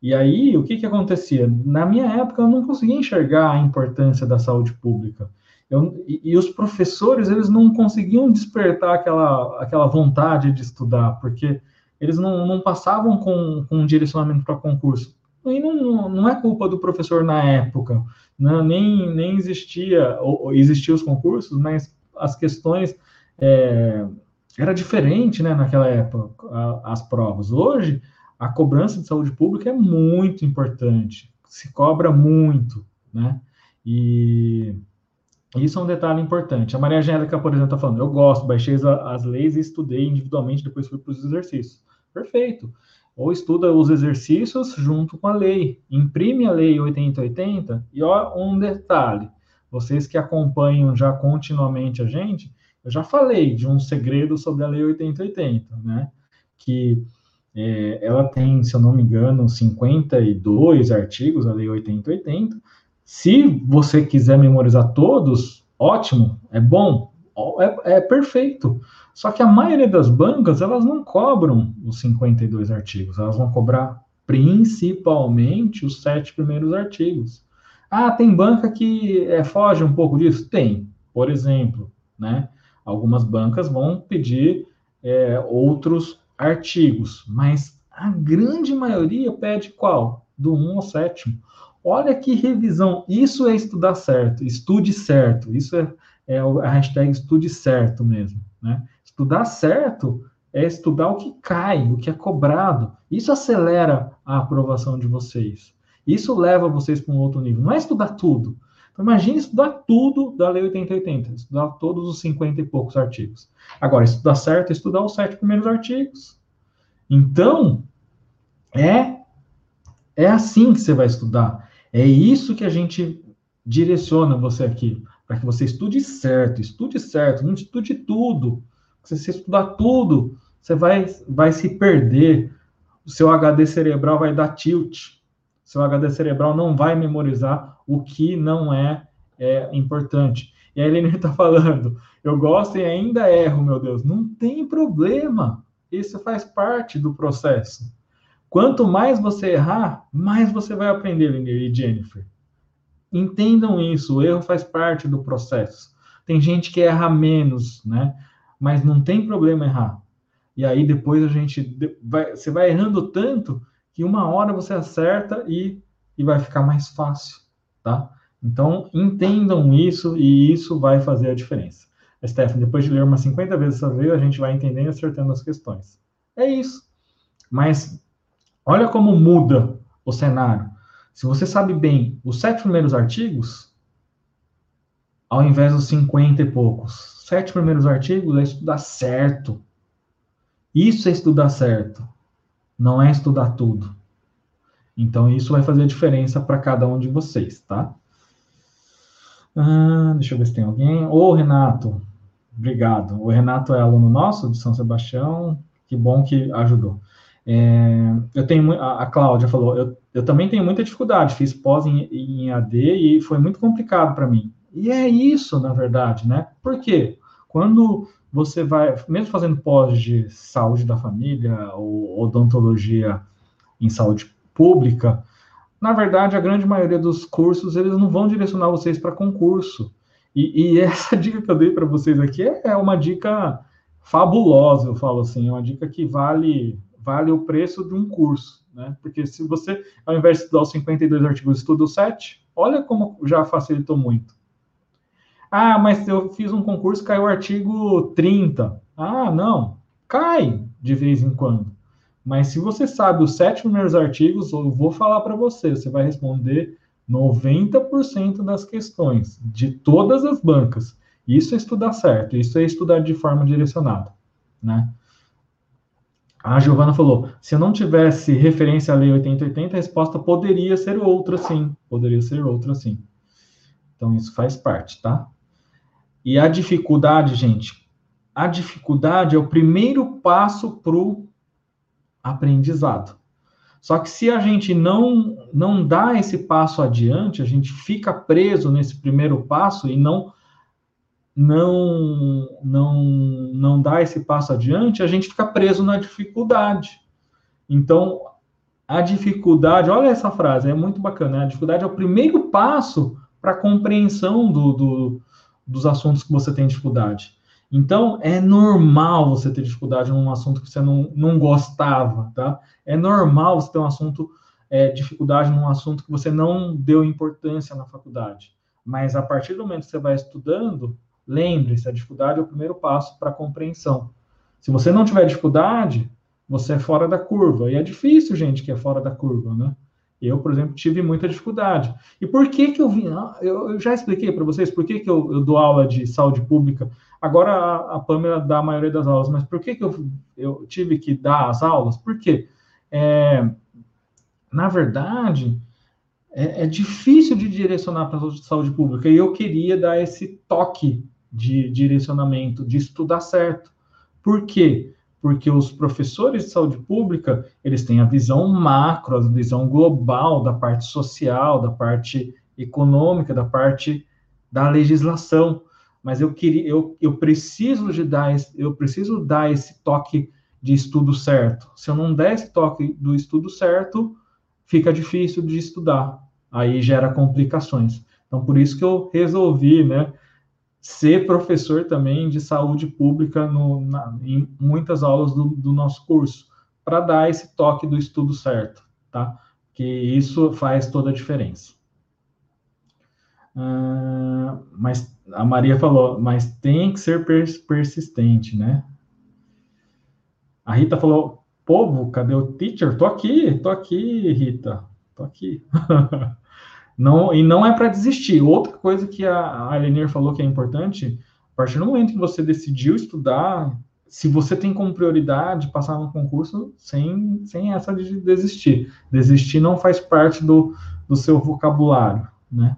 e aí, o que que acontecia? Na minha época, eu não conseguia enxergar a importância da saúde pública. Eu, e, e, os professores, eles não conseguiam despertar aquela, aquela vontade de estudar, porque eles não, não passavam com, com um direcionamento para concurso. E não, não é culpa do professor na época, né? nem, nem existia, ou, existiam os concursos, mas as questões é, era diferente, né, naquela época, a, as provas. Hoje, a cobrança de saúde pública é muito importante, se cobra muito, né? E isso é um detalhe importante. A Maria Angélica, por exemplo, está falando: eu gosto, baixei as leis e estudei individualmente, depois fui para os exercícios. Perfeito. Ou estuda os exercícios junto com a lei. Imprime a lei 8080 e ó, um detalhe: vocês que acompanham já continuamente a gente, eu já falei de um segredo sobre a Lei 8080, né? Que é, ela tem, se eu não me engano, 52 artigos, a Lei 8080. Se você quiser memorizar todos, ótimo, é bom, é, é, perfeito. Só que a maioria das bancas, elas não cobram os 52 artigos, elas vão cobrar principalmente os sete primeiros artigos. Ah, tem banca que é, foge um pouco disso? Tem. Por exemplo, né? Algumas bancas vão pedir é, outros artigos, mas a grande maioria pede qual? Do 1 ao 7. Olha que revisão. Isso é estudar certo, estude certo. Isso é, é a hashtag estude certo mesmo. Né? Estudar certo é estudar o que cai, o que é cobrado. Isso acelera a aprovação de vocês. Isso leva vocês para um outro nível. Não é estudar tudo. Então, imagine estudar tudo da Lei 8080, estudar todos os 50 e poucos artigos. Agora, estudar certo é estudar os sete primeiros artigos. Então, é, é assim que você vai estudar. É isso que a gente direciona você aqui, para que você estude certo, estude certo, não estude tudo. Se você estudar tudo, você vai, vai se perder, o seu HD cerebral vai dar tilt seu HD cerebral não vai memorizar o que não é, é importante. E a Helene está falando, eu gosto e ainda erro, meu Deus. Não tem problema. Isso faz parte do processo. Quanto mais você errar, mais você vai aprender, Lenir e Jennifer. Entendam isso, o erro faz parte do processo. Tem gente que erra menos, né? Mas não tem problema errar. E aí depois a gente vai, você vai errando tanto que uma hora você acerta e, e vai ficar mais fácil, tá? Então, entendam isso e isso vai fazer a diferença. Stephanie, depois de ler umas 50 vezes essa vez, a gente vai entendendo e acertando as questões. É isso. Mas olha como muda o cenário. Se você sabe bem os sete primeiros artigos, ao invés dos 50 e poucos, sete primeiros artigos é estudar certo. Isso é estudar certo não é estudar tudo. Então, isso vai fazer diferença para cada um de vocês, tá? Ah, deixa eu ver se tem alguém. Ô, Renato, obrigado. O Renato é aluno nosso de São Sebastião, que bom que ajudou. É, eu tenho, a, a Cláudia falou, eu, eu também tenho muita dificuldade, fiz pós em, em AD e foi muito complicado para mim. E é isso, na verdade, né? Por quê? Quando você vai, mesmo fazendo pós de saúde da família ou odontologia em saúde pública, na verdade, a grande maioria dos cursos, eles não vão direcionar vocês para concurso. E, e, essa dica que eu dei para vocês aqui é, uma dica fabulosa, eu falo assim, é uma dica que vale vale o preço de um curso, né? Porque se você, ao invés de estudar os 52 artigos, estuda o 7, olha como já facilitou muito. Ah, mas eu fiz um concurso, caiu o artigo 30. Ah, não. Cai de vez em quando. Mas se você sabe os sete primeiros artigos, eu vou falar para você, você vai responder 90% das questões de todas as bancas. Isso é estudar certo, isso é estudar de forma direcionada, né? A Giovana falou: se eu não tivesse referência à Lei 8080, a resposta poderia ser outra, sim. Poderia ser outra, sim. Então, isso faz parte, tá? E a dificuldade, gente, a dificuldade é o primeiro passo para o aprendizado. Só que se a gente não, não dá esse passo adiante, a gente fica preso nesse primeiro passo e não não não não dá esse passo adiante, a gente fica preso na dificuldade. Então, a dificuldade, olha essa frase, é muito bacana. Né? A dificuldade é o primeiro passo para a compreensão do, do, dos assuntos que você tem dificuldade. Então, é normal você ter dificuldade num assunto que você não, não gostava, tá? É normal você ter um assunto, é, dificuldade num assunto que você não deu importância na faculdade. Mas a partir do momento que você vai estudando, lembre-se, a dificuldade é o primeiro passo para a compreensão. Se você não tiver dificuldade, você é fora da curva. E é difícil, gente, que é fora da curva, né? Eu, por exemplo, tive muita dificuldade. E por que que eu vim? Ah, eu, já expliquei para vocês por que, que eu, eu, dou aula de saúde pública. Agora a, a Pamela dá a maioria das aulas, mas por que, que eu, eu tive que dar as aulas? Por quê? É, na verdade, é, é difícil de direcionar para a saúde pública e eu queria dar esse toque de direcionamento, de estudar certo. Por quê? Porque os professores de saúde pública, eles têm a visão macro, a visão global da parte social, da parte econômica, da parte da legislação. Mas eu queria, eu, eu preciso de dar, eu preciso dar esse toque de estudo certo. Se eu não der esse toque do estudo certo, fica difícil de estudar. Aí gera complicações. Então, por isso que eu resolvi, né, ser professor também de saúde pública no, na, em muitas aulas do, do nosso curso, para dar esse toque do estudo certo, tá? Que isso faz toda a diferença. Uh, mas a Maria falou, mas tem que ser pers persistente, né? A Rita falou, povo, cadê o teacher? Tô aqui, tô aqui, Rita, tô aqui. Não, e não é para desistir. Outra coisa que a, a Elenir falou que é importante, a partir do momento que você decidiu estudar, se você tem como prioridade passar no concurso, sem, sem essa de desistir. Desistir não faz parte do, do seu vocabulário, né?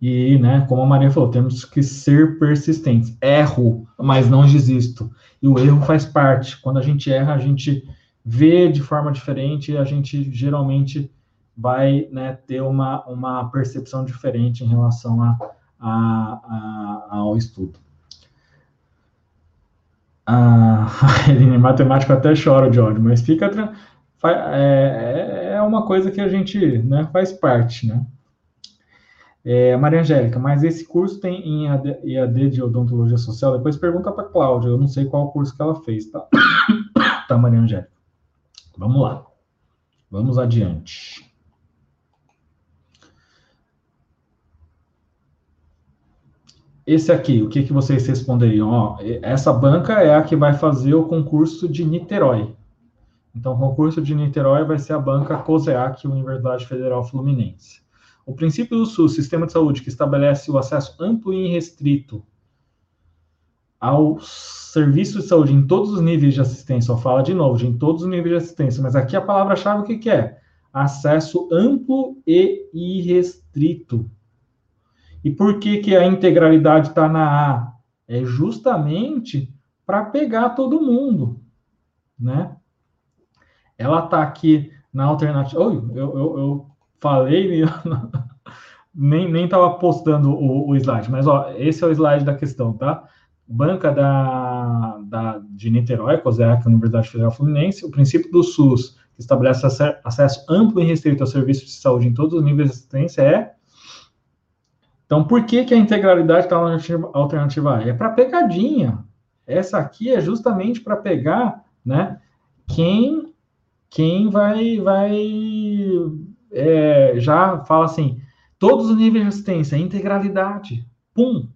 E, né, como a Maria falou, temos que ser persistentes. Erro, mas não desisto. E o erro faz parte. Quando a gente erra, a gente vê de forma diferente e a gente geralmente vai né, ter uma, uma percepção diferente em relação a, a, a ao estudo. Ah, em matemática até chora de ódio, mas fica é, é uma coisa que a gente né, faz parte, né? É, Maria Angélica, mas esse curso tem em AD, EAD de odontologia social? Depois pergunta para Cláudia, eu não sei qual curso que ela fez, tá? tá, Maria Angélica. Vamos lá. Vamos adiante. Esse aqui, o que, que vocês responderiam? Ó, essa banca é a que vai fazer o concurso de Niterói. Então, o concurso de Niterói vai ser a banca COSEAC, Universidade Federal Fluminense. O princípio do SUS, Sistema de Saúde, que estabelece o acesso amplo e irrestrito ao serviço de saúde em todos os níveis de assistência. Eu falo de novo, de em todos os níveis de assistência, mas aqui a palavra-chave o que, que é? Acesso amplo e irrestrito. E por que, que a integralidade está na A? É justamente para pegar todo mundo, né? Ela está aqui na alternativa. Oi, eu, eu, eu falei, nem estava postando o, o, slide, mas ó, esse é o slide da questão, tá? Banca da, da, de Niterói, COSEAC, Universidade Federal Fluminense, o princípio do SUS, que estabelece acesso amplo e restrito ao serviço de saúde em todos os níveis de assistência, é então, por que, que a integralidade está na alternativa A? É para pegadinha. Essa aqui é justamente para pegar, né? Quem, quem vai, vai é, já fala assim, todos os níveis de assistência, integralidade, pum,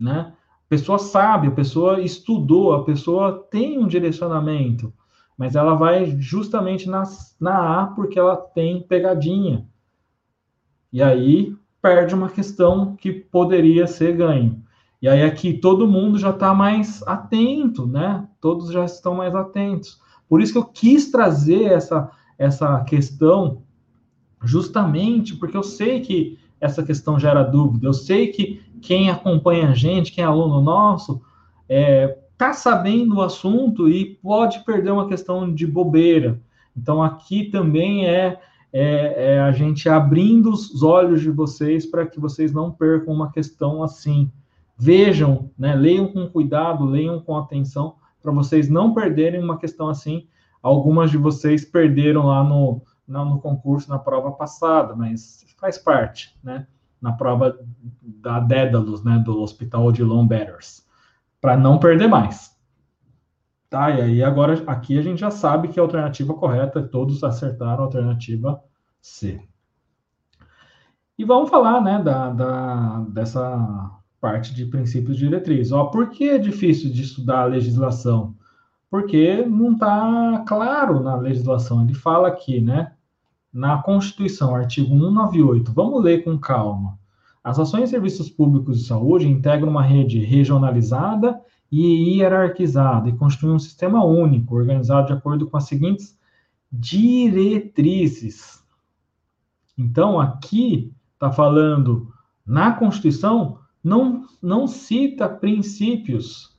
né? A pessoa sabe, a pessoa estudou, a pessoa tem um direcionamento. mas ela vai justamente na, na A porque ela tem pegadinha. E aí perde uma questão que poderia ser ganho. E aí aqui todo mundo já está mais atento, né? Todos já estão mais atentos. Por isso que eu quis trazer essa, essa questão, justamente porque eu sei que essa questão gera dúvida. Eu sei que quem acompanha a gente, quem é aluno nosso, é, tá sabendo o assunto e pode perder uma questão de bobeira. Então aqui também é, é, é a gente abrindo os olhos de vocês para que vocês não percam uma questão assim. Vejam, né, leiam com cuidado, leiam com atenção, para vocês não perderem uma questão assim. Algumas de vocês perderam lá no, no concurso, na prova passada, mas faz parte, né? Na prova da Dédalus, né, do Hospital de Lombetters, para não perder mais. Tá, e aí agora aqui a gente já sabe que a alternativa correta, todos acertaram a alternativa C. E vamos falar, né, da, da, dessa parte de princípios de diretriz. Ó, por que é difícil de estudar a legislação? Porque não está claro na legislação. Ele fala aqui, né? Na Constituição, artigo 198. Vamos ler com calma. As ações e serviços públicos de saúde integram uma rede regionalizada e hierarquizada e constituem um sistema único, organizado de acordo com as seguintes diretrizes. Então, aqui está falando na Constituição não, não cita princípios.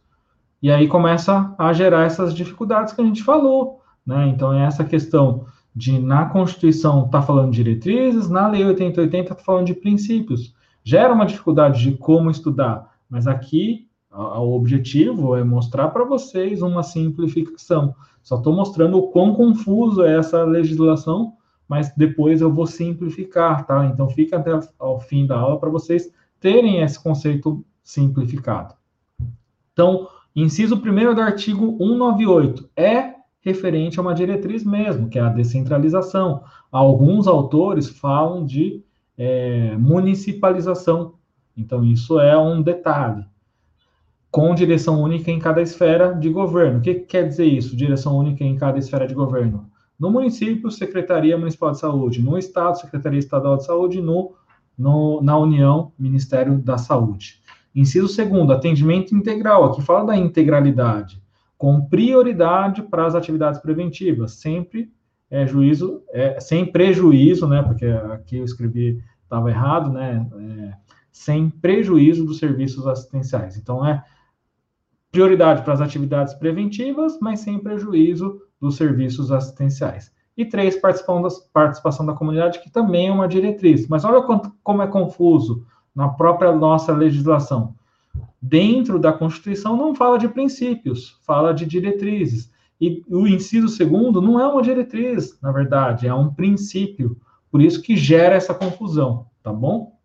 E aí começa a gerar essas dificuldades que a gente falou. Né? Então, é essa questão de, na Constituição, está falando de diretrizes, na Lei 8080 está falando de princípios. Gera uma dificuldade de como estudar, mas aqui o objetivo é mostrar para vocês uma simplificação. Só estou mostrando o quão confuso é essa legislação, mas depois eu vou simplificar, tá? Então fica até o fim da aula para vocês terem esse conceito simplificado. Então, inciso 1 do artigo 198 é referente a uma diretriz mesmo, que é a descentralização. Alguns autores falam de é, municipalização. Então, isso é um detalhe. Com direção única em cada esfera de governo. O que, que quer dizer isso? Direção única em cada esfera de governo. No município, Secretaria Municipal de Saúde. No Estado, Secretaria Estadual de Saúde. No no, na União, Ministério da Saúde. Inciso segundo, atendimento integral. Aqui fala da integralidade, com prioridade para as atividades preventivas, sempre é juízo, é, sem prejuízo, né? Porque aqui eu escrevi estava errado, né? É, sem prejuízo dos serviços assistenciais. Então é prioridade para as atividades preventivas, mas sem prejuízo dos serviços assistenciais. E três, participação, da comunidade, que também é uma diretriz. Mas olha como é confuso na própria nossa legislação. Dentro da Constituição não fala de princípios, fala de diretrizes. E o inciso segundo não é uma diretriz, na verdade, é um princípio. Por isso que gera essa confusão, tá bom?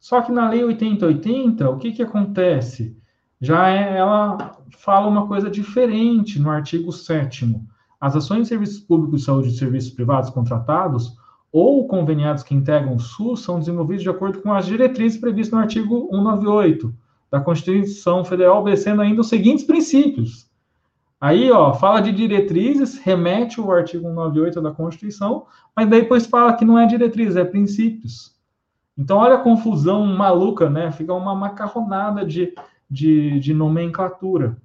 Só que na Lei 8080, o que, que acontece? Já é, ela fala uma coisa diferente no artigo 7 as ações de serviços públicos de saúde e serviços privados contratados ou conveniados que integram o SUS são desenvolvidos de acordo com as diretrizes previstas no artigo 198 da Constituição Federal, obedecendo ainda os seguintes princípios. Aí, ó, fala de diretrizes, remete o artigo 198 da Constituição, mas depois fala que não é diretriz, é princípios. Então, olha a confusão maluca, né? Fica uma macarronada de, de, de nomenclatura.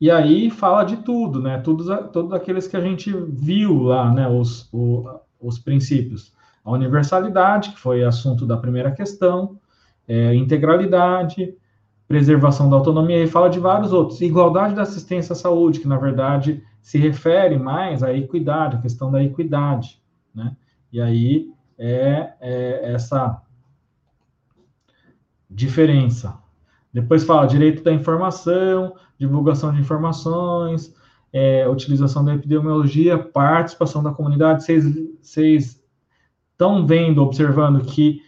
E aí fala de tudo, né? Todos, todos aqueles que a gente viu lá, né? Os, o, os princípios. A universalidade, que foi assunto da primeira questão, é, integralidade, preservação da autonomia, e fala de vários outros. Igualdade da assistência à saúde, que na verdade se refere mais à equidade, a questão da equidade, né? E aí é, é essa diferença. Depois fala direito da informação, divulgação de informações, é, utilização da epidemiologia, participação da comunidade. Vocês estão vendo, observando que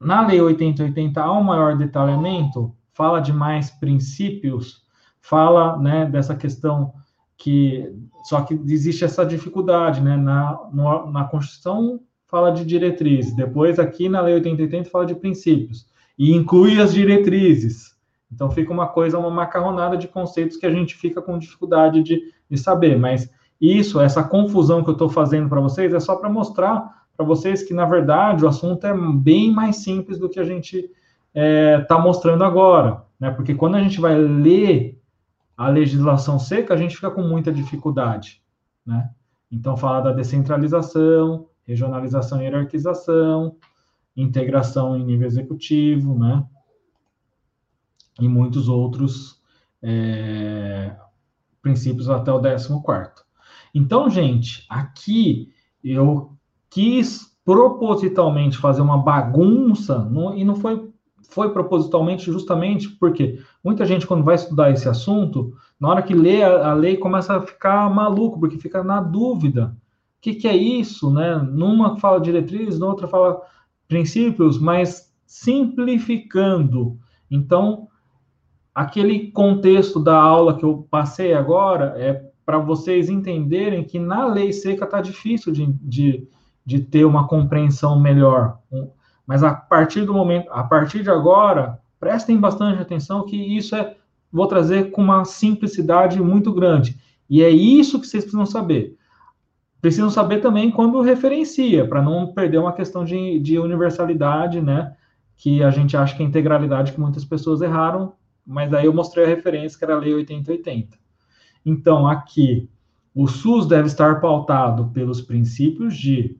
na Lei 8080 há um maior detalhamento, fala de mais princípios, fala né, dessa questão que. Só que existe essa dificuldade, né? Na, no, na Constituição fala de diretrizes, depois aqui na Lei 8080 fala de princípios, e inclui as diretrizes. Então fica uma coisa, uma macarronada de conceitos que a gente fica com dificuldade de, de saber. Mas isso, essa confusão que eu estou fazendo para vocês, é só para mostrar para vocês que, na verdade, o assunto é bem mais simples do que a gente está é, tá mostrando agora. Né? Porque quando a gente vai ler a legislação seca, a gente fica com muita dificuldade. Né? Então, fala da descentralização, regionalização e hierarquização, integração em nível executivo, né? E muitos outros é, princípios até o 14. Então, gente, aqui eu quis propositalmente fazer uma bagunça, não, e não foi, foi propositalmente justamente porque muita gente, quando vai estudar esse assunto, na hora que lê a, a lei, começa a ficar maluco, porque fica na dúvida. O que, que é isso, né? Numa fala diretriz, na outra fala princípios, mas simplificando. Então, aquele contexto da aula que eu passei agora é para vocês entenderem que na lei seca está difícil de, de, de, ter uma compreensão melhor. Mas a partir do momento, a partir de agora, prestem bastante atenção que isso é, vou trazer com uma simplicidade muito grande. E é isso que vocês precisam saber precisam saber também quando referencia, para não perder uma questão de, de universalidade, né? Que a gente acha que é integralidade que muitas pessoas erraram, mas daí eu mostrei a referência que era a Lei 8080. Então, aqui, o SUS deve estar pautado pelos princípios de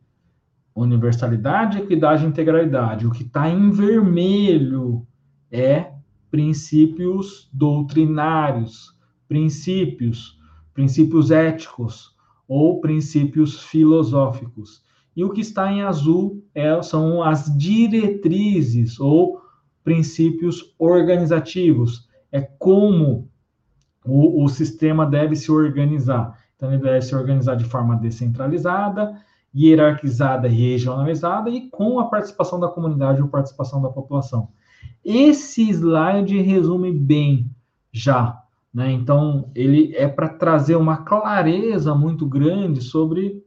universalidade, equidade e integralidade. O que está em vermelho é princípios doutrinários, princípios, princípios éticos, ou princípios filosóficos. E o que está em azul é, são as diretrizes ou princípios organizativos. É como o, o sistema deve se organizar. Então, ele deve se organizar de forma descentralizada, hierarquizada e regionalizada e com a participação da comunidade ou participação da população. Esse slide resume bem já né? Então, ele é para trazer uma clareza muito grande sobre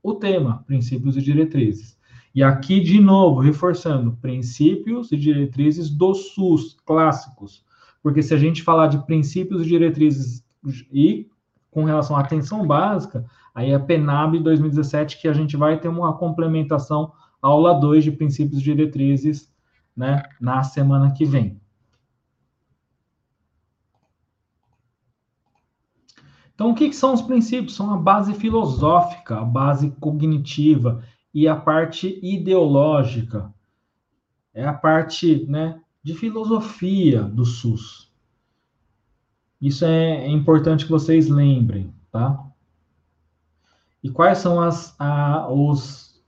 o tema, princípios e diretrizes. E aqui, de novo, reforçando, princípios e diretrizes do SUS, clássicos. Porque se a gente falar de princípios e diretrizes e com relação à atenção básica, aí é a PENAB 2017 que a gente vai ter uma complementação aula 2 de princípios e diretrizes né, na semana que vem. Então, o que, que são os princípios? São a base filosófica, a base cognitiva e a parte ideológica. É a parte né, de filosofia do SUS. Isso é, é importante que vocês lembrem, tá? E quais são as, a, os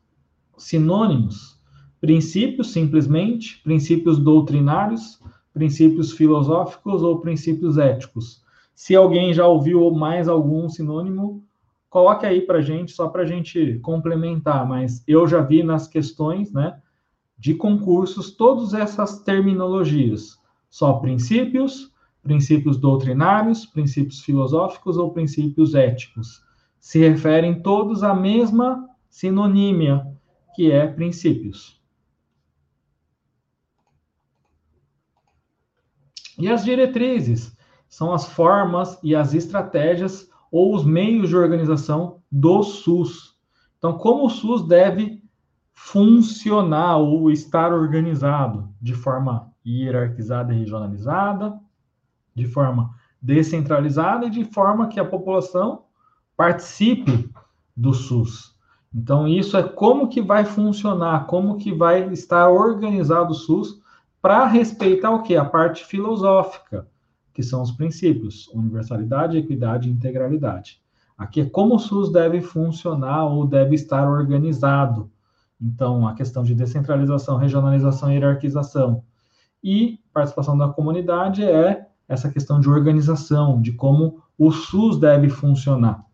sinônimos? Princípios, simplesmente, princípios doutrinários, princípios filosóficos ou princípios éticos. Se alguém já ouviu mais algum sinônimo, coloque aí para gente, só para a gente complementar. Mas eu já vi nas questões, né, de concursos, todas essas terminologias. Só princípios, princípios doutrinários, princípios filosóficos ou princípios éticos. Se referem todos à mesma sinonímia, que é princípios. E as diretrizes? São as formas e as estratégias ou os meios de organização do SUS. Então, como o SUS deve funcionar ou estar organizado de forma hierarquizada e regionalizada, de forma descentralizada e de forma que a população participe do SUS. Então, isso é como que vai funcionar, como que vai estar organizado o SUS para respeitar o que? A parte filosófica, que são os princípios: universalidade, equidade e integralidade. Aqui é como o SUS deve funcionar ou deve estar organizado. Então, a questão de descentralização, regionalização e hierarquização. E participação da comunidade é essa questão de organização, de como o SUS deve funcionar.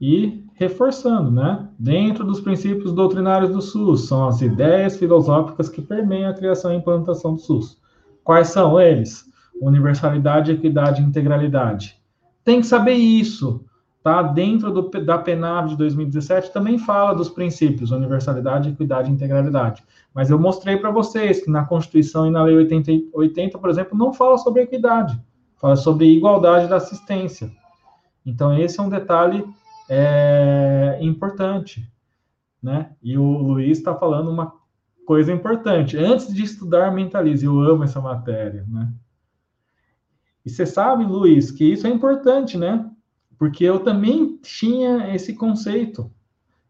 E reforçando, né? Dentro dos princípios doutrinários do SUS, são as ideias filosóficas que permeiam a criação e implantação do SUS. Quais são eles? Universalidade, equidade e integralidade. Tem que saber isso. tá? Dentro do, da PNAV de 2017 também fala dos princípios universalidade, equidade e integralidade. Mas eu mostrei para vocês que na Constituição e na Lei 80, 80, por exemplo, não fala sobre equidade, fala sobre igualdade da assistência. Então esse é um detalhe é, importante, né? E o Luiz está falando uma coisa importante. Antes de estudar mentalize, eu amo essa matéria, né? E você sabe, Luiz, que isso é importante, né? Porque eu também tinha esse conceito.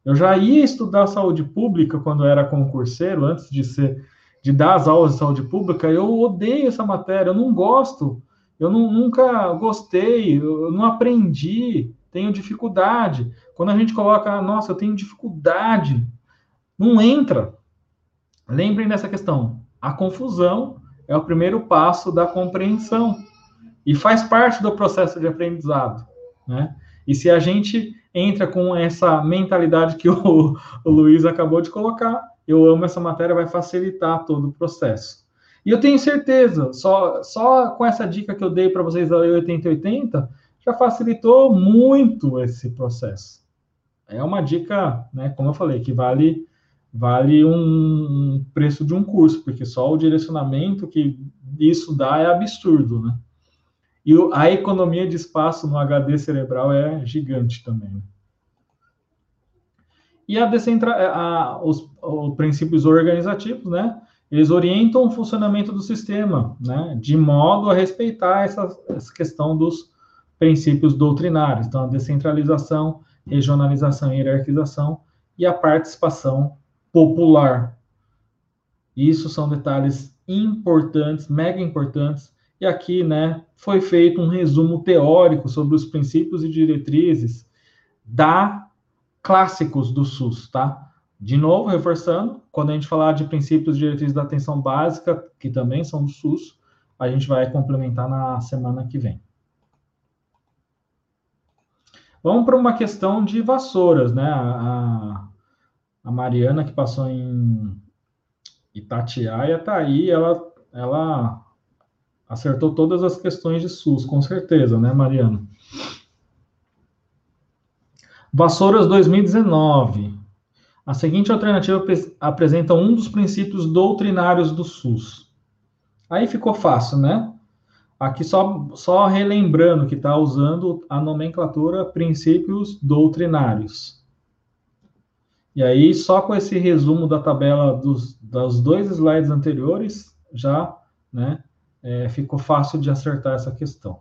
Eu já ia estudar saúde pública quando era concurseiro, antes de ser de dar as aulas de saúde pública, eu odeio essa matéria, eu não gosto, eu não, nunca gostei, eu não aprendi, tenho dificuldade. Quando a gente coloca, nossa, eu tenho dificuldade, não entra. Lembrem dessa questão. A confusão é o primeiro passo da compreensão e faz parte do processo de aprendizado, né? E se a gente entra com essa mentalidade que o, o Luiz acabou de colocar, eu amo essa matéria, vai facilitar todo o processo. E eu tenho certeza, só, só com essa dica que eu dei para vocês da Lei 8080, já facilitou muito esse processo. É uma dica, né, como eu falei, que vale vale um preço de um curso, porque só o direcionamento que isso dá é absurdo, né? E a economia de espaço no HD cerebral é gigante também. E a descentra, a, os, os princípios organizativos, né? Eles orientam o funcionamento do sistema, né? De modo a respeitar essa, essa questão dos princípios doutrinários. Então, a descentralização, regionalização e hierarquização e a participação popular. Isso são detalhes importantes, mega importantes, e aqui, né, foi feito um resumo teórico sobre os princípios e diretrizes da clássicos do SUS, tá? De novo, reforçando, quando a gente falar de princípios e diretrizes da atenção básica, que também são do SUS, a gente vai complementar na semana que vem. Vamos para uma questão de vassouras, né? A, a Mariana, que passou em Itatiaia, está aí, ela, ela acertou todas as questões de SUS, com certeza, né, Mariana? Vassouras 2019. A seguinte alternativa apresenta um dos princípios doutrinários do SUS. Aí ficou fácil, né? Aqui só, só relembrando que está usando a nomenclatura princípios doutrinários. E aí, só com esse resumo da tabela dos, dos dois slides anteriores, já né, é, ficou fácil de acertar essa questão.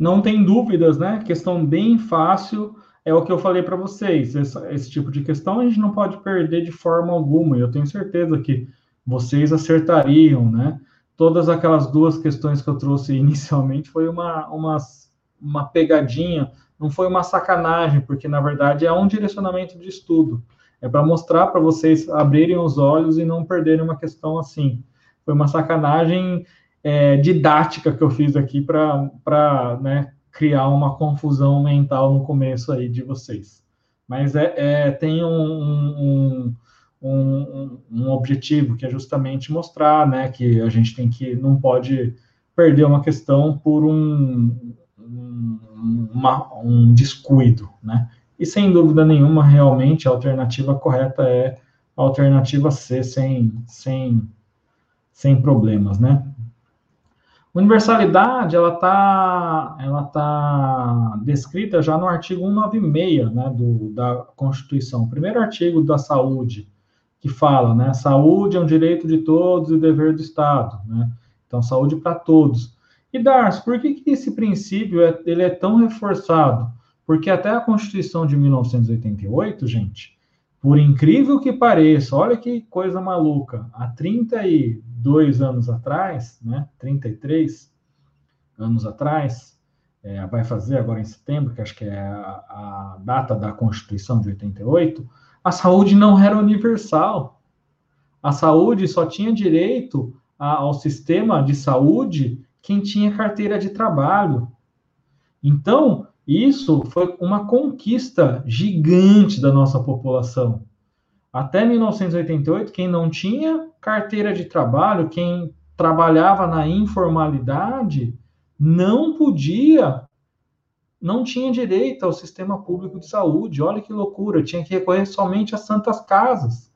Não tem dúvidas, né? Questão bem fácil é o que eu falei para vocês. Esse tipo de questão a gente não pode perder de forma alguma. E eu tenho certeza que vocês acertariam, né? Todas aquelas duas questões que eu trouxe inicialmente foi uma, uma, uma pegadinha, não foi uma sacanagem, porque na verdade é um direcionamento de estudo. É para mostrar para vocês abrirem os olhos e não perderem uma questão assim. Foi uma sacanagem é, didática que eu fiz aqui para né, criar uma confusão mental no começo aí de vocês. Mas é, é tem um, um, um, um, objetivo que é justamente mostrar né, que a gente tem que não pode perder uma questão por um, uma, um descuido, né? E sem dúvida nenhuma, realmente a alternativa correta é a alternativa C, sem, sem, sem problemas, né? Universalidade, ela está ela tá descrita já no artigo 196 né, do, da Constituição, o primeiro artigo da saúde, que fala, né, saúde é um direito de todos e dever do Estado, né, então saúde para todos. E Darcy, por que, que esse princípio é, ele é tão reforçado? Porque até a Constituição de 1988, gente, por incrível que pareça, olha que coisa maluca, há 32 anos atrás, né, 33 anos atrás, é, vai fazer agora em setembro, que acho que é a, a data da Constituição de 88, a saúde não era universal. A saúde só tinha direito a, ao sistema de saúde quem tinha carteira de trabalho. Então, isso foi uma conquista gigante da nossa população. Até 1988, quem não tinha carteira de trabalho, quem trabalhava na informalidade, não podia, não tinha direito ao sistema público de saúde. Olha que loucura, tinha que recorrer somente às santas casas.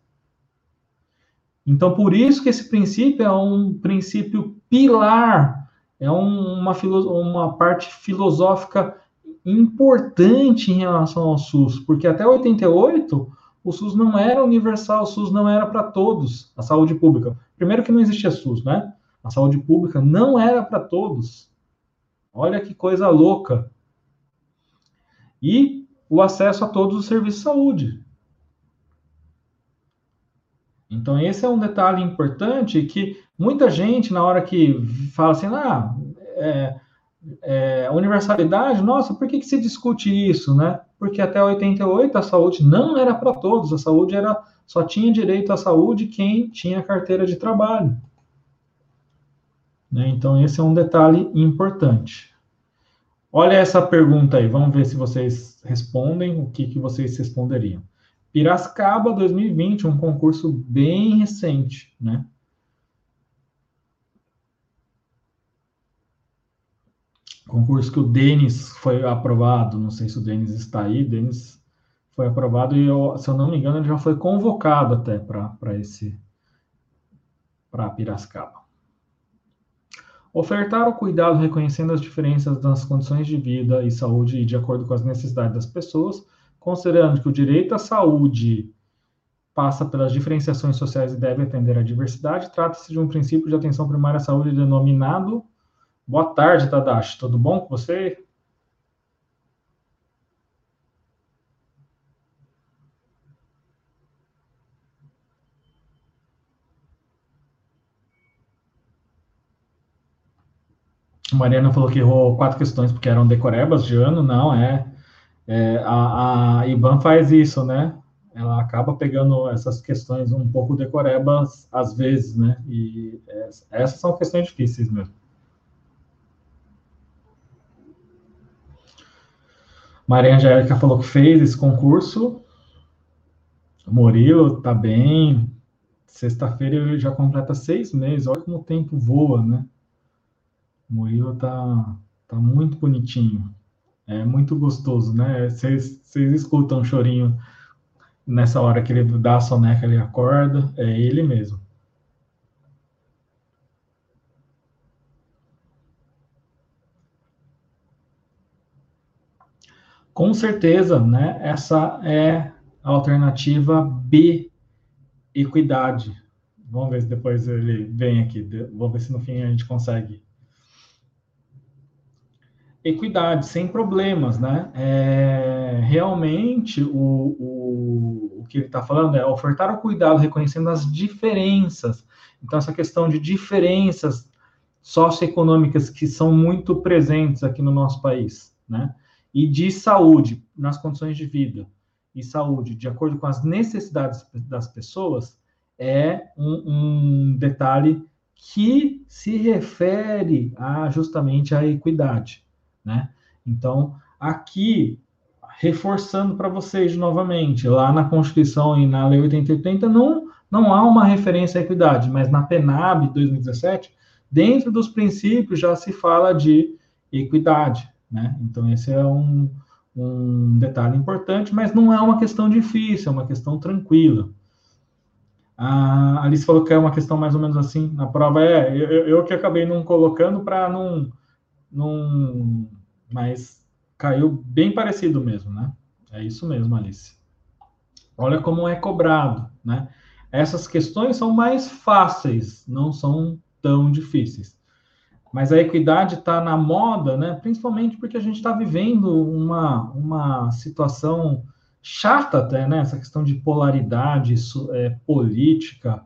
Então, por isso que esse princípio é um princípio pilar, é um, uma, uma parte filosófica importante em relação ao SUS, porque até 88 o SUS não era universal, o SUS não era para todos, a saúde pública. Primeiro que não existia SUS, né? A saúde pública não era para todos. Olha que coisa louca. E o acesso a todos os serviços de saúde. Então, esse é um detalhe importante que muita gente, na hora que fala assim, ah, é, é, universalidade, nossa, por que, que se discute isso, né? Porque até 88 a saúde não era para todos, a saúde era só tinha direito à saúde quem tinha carteira de trabalho. Né? Então, esse é um detalhe importante. Olha essa pergunta aí, vamos ver se vocês respondem, o que, que vocês responderiam. Piracicaba 2020, um concurso bem recente, né? Concurso que o Denis foi aprovado, não sei se o Denis está aí, Denis foi aprovado e, eu, se eu não me engano, ele já foi convocado até para esse, para Piracicaba. Ofertar o cuidado reconhecendo as diferenças das condições de vida e saúde e de acordo com as necessidades das pessoas, considerando que o direito à saúde passa pelas diferenciações sociais e deve atender à diversidade, trata-se de um princípio de atenção primária à saúde denominado. Boa tarde, Tadashi. Tudo bom com você? Mariana falou que errou quatro questões porque eram decorebas de ano. Não, é. é a, a IBAN faz isso, né? Ela acaba pegando essas questões um pouco decorebas às vezes, né? E é, essas são questões difíceis mesmo. Maria Angélica falou que fez esse concurso. O Murilo tá bem. Sexta-feira já completa seis meses. Olha como o tempo voa, né? O Murilo tá, tá muito bonitinho. É muito gostoso, né? Vocês escutam um chorinho nessa hora que ele dá a soneca, ele acorda. É ele mesmo. Com certeza, né? Essa é a alternativa B, equidade. Vamos ver se depois ele vem aqui. Vamos ver se no fim a gente consegue equidade, sem problemas, né? É, realmente, o, o, o que ele está falando é ofertar o cuidado reconhecendo as diferenças. Então, essa questão de diferenças socioeconômicas que são muito presentes aqui no nosso país, né? E de saúde, nas condições de vida e saúde, de acordo com as necessidades das pessoas, é um, um detalhe que se refere a justamente à equidade né? Então, aqui, reforçando para vocês novamente, lá na Constituição e na Lei 8080 não, não há uma referência à equidade, mas na PENAB 2017, dentro dos princípios já se fala de equidade, né? Então, esse é um, um detalhe importante, mas não é uma questão difícil, é uma questão tranquila. A Alice falou que é uma questão mais ou menos assim na prova. É, eu, eu que acabei não colocando para não num, mas caiu bem parecido mesmo, né? É isso mesmo, Alice. Olha como é cobrado, né? Essas questões são mais fáceis, não são tão difíceis. Mas a equidade está na moda, né? Principalmente porque a gente está vivendo uma, uma situação chata até, né? Essa questão de polaridade é, política,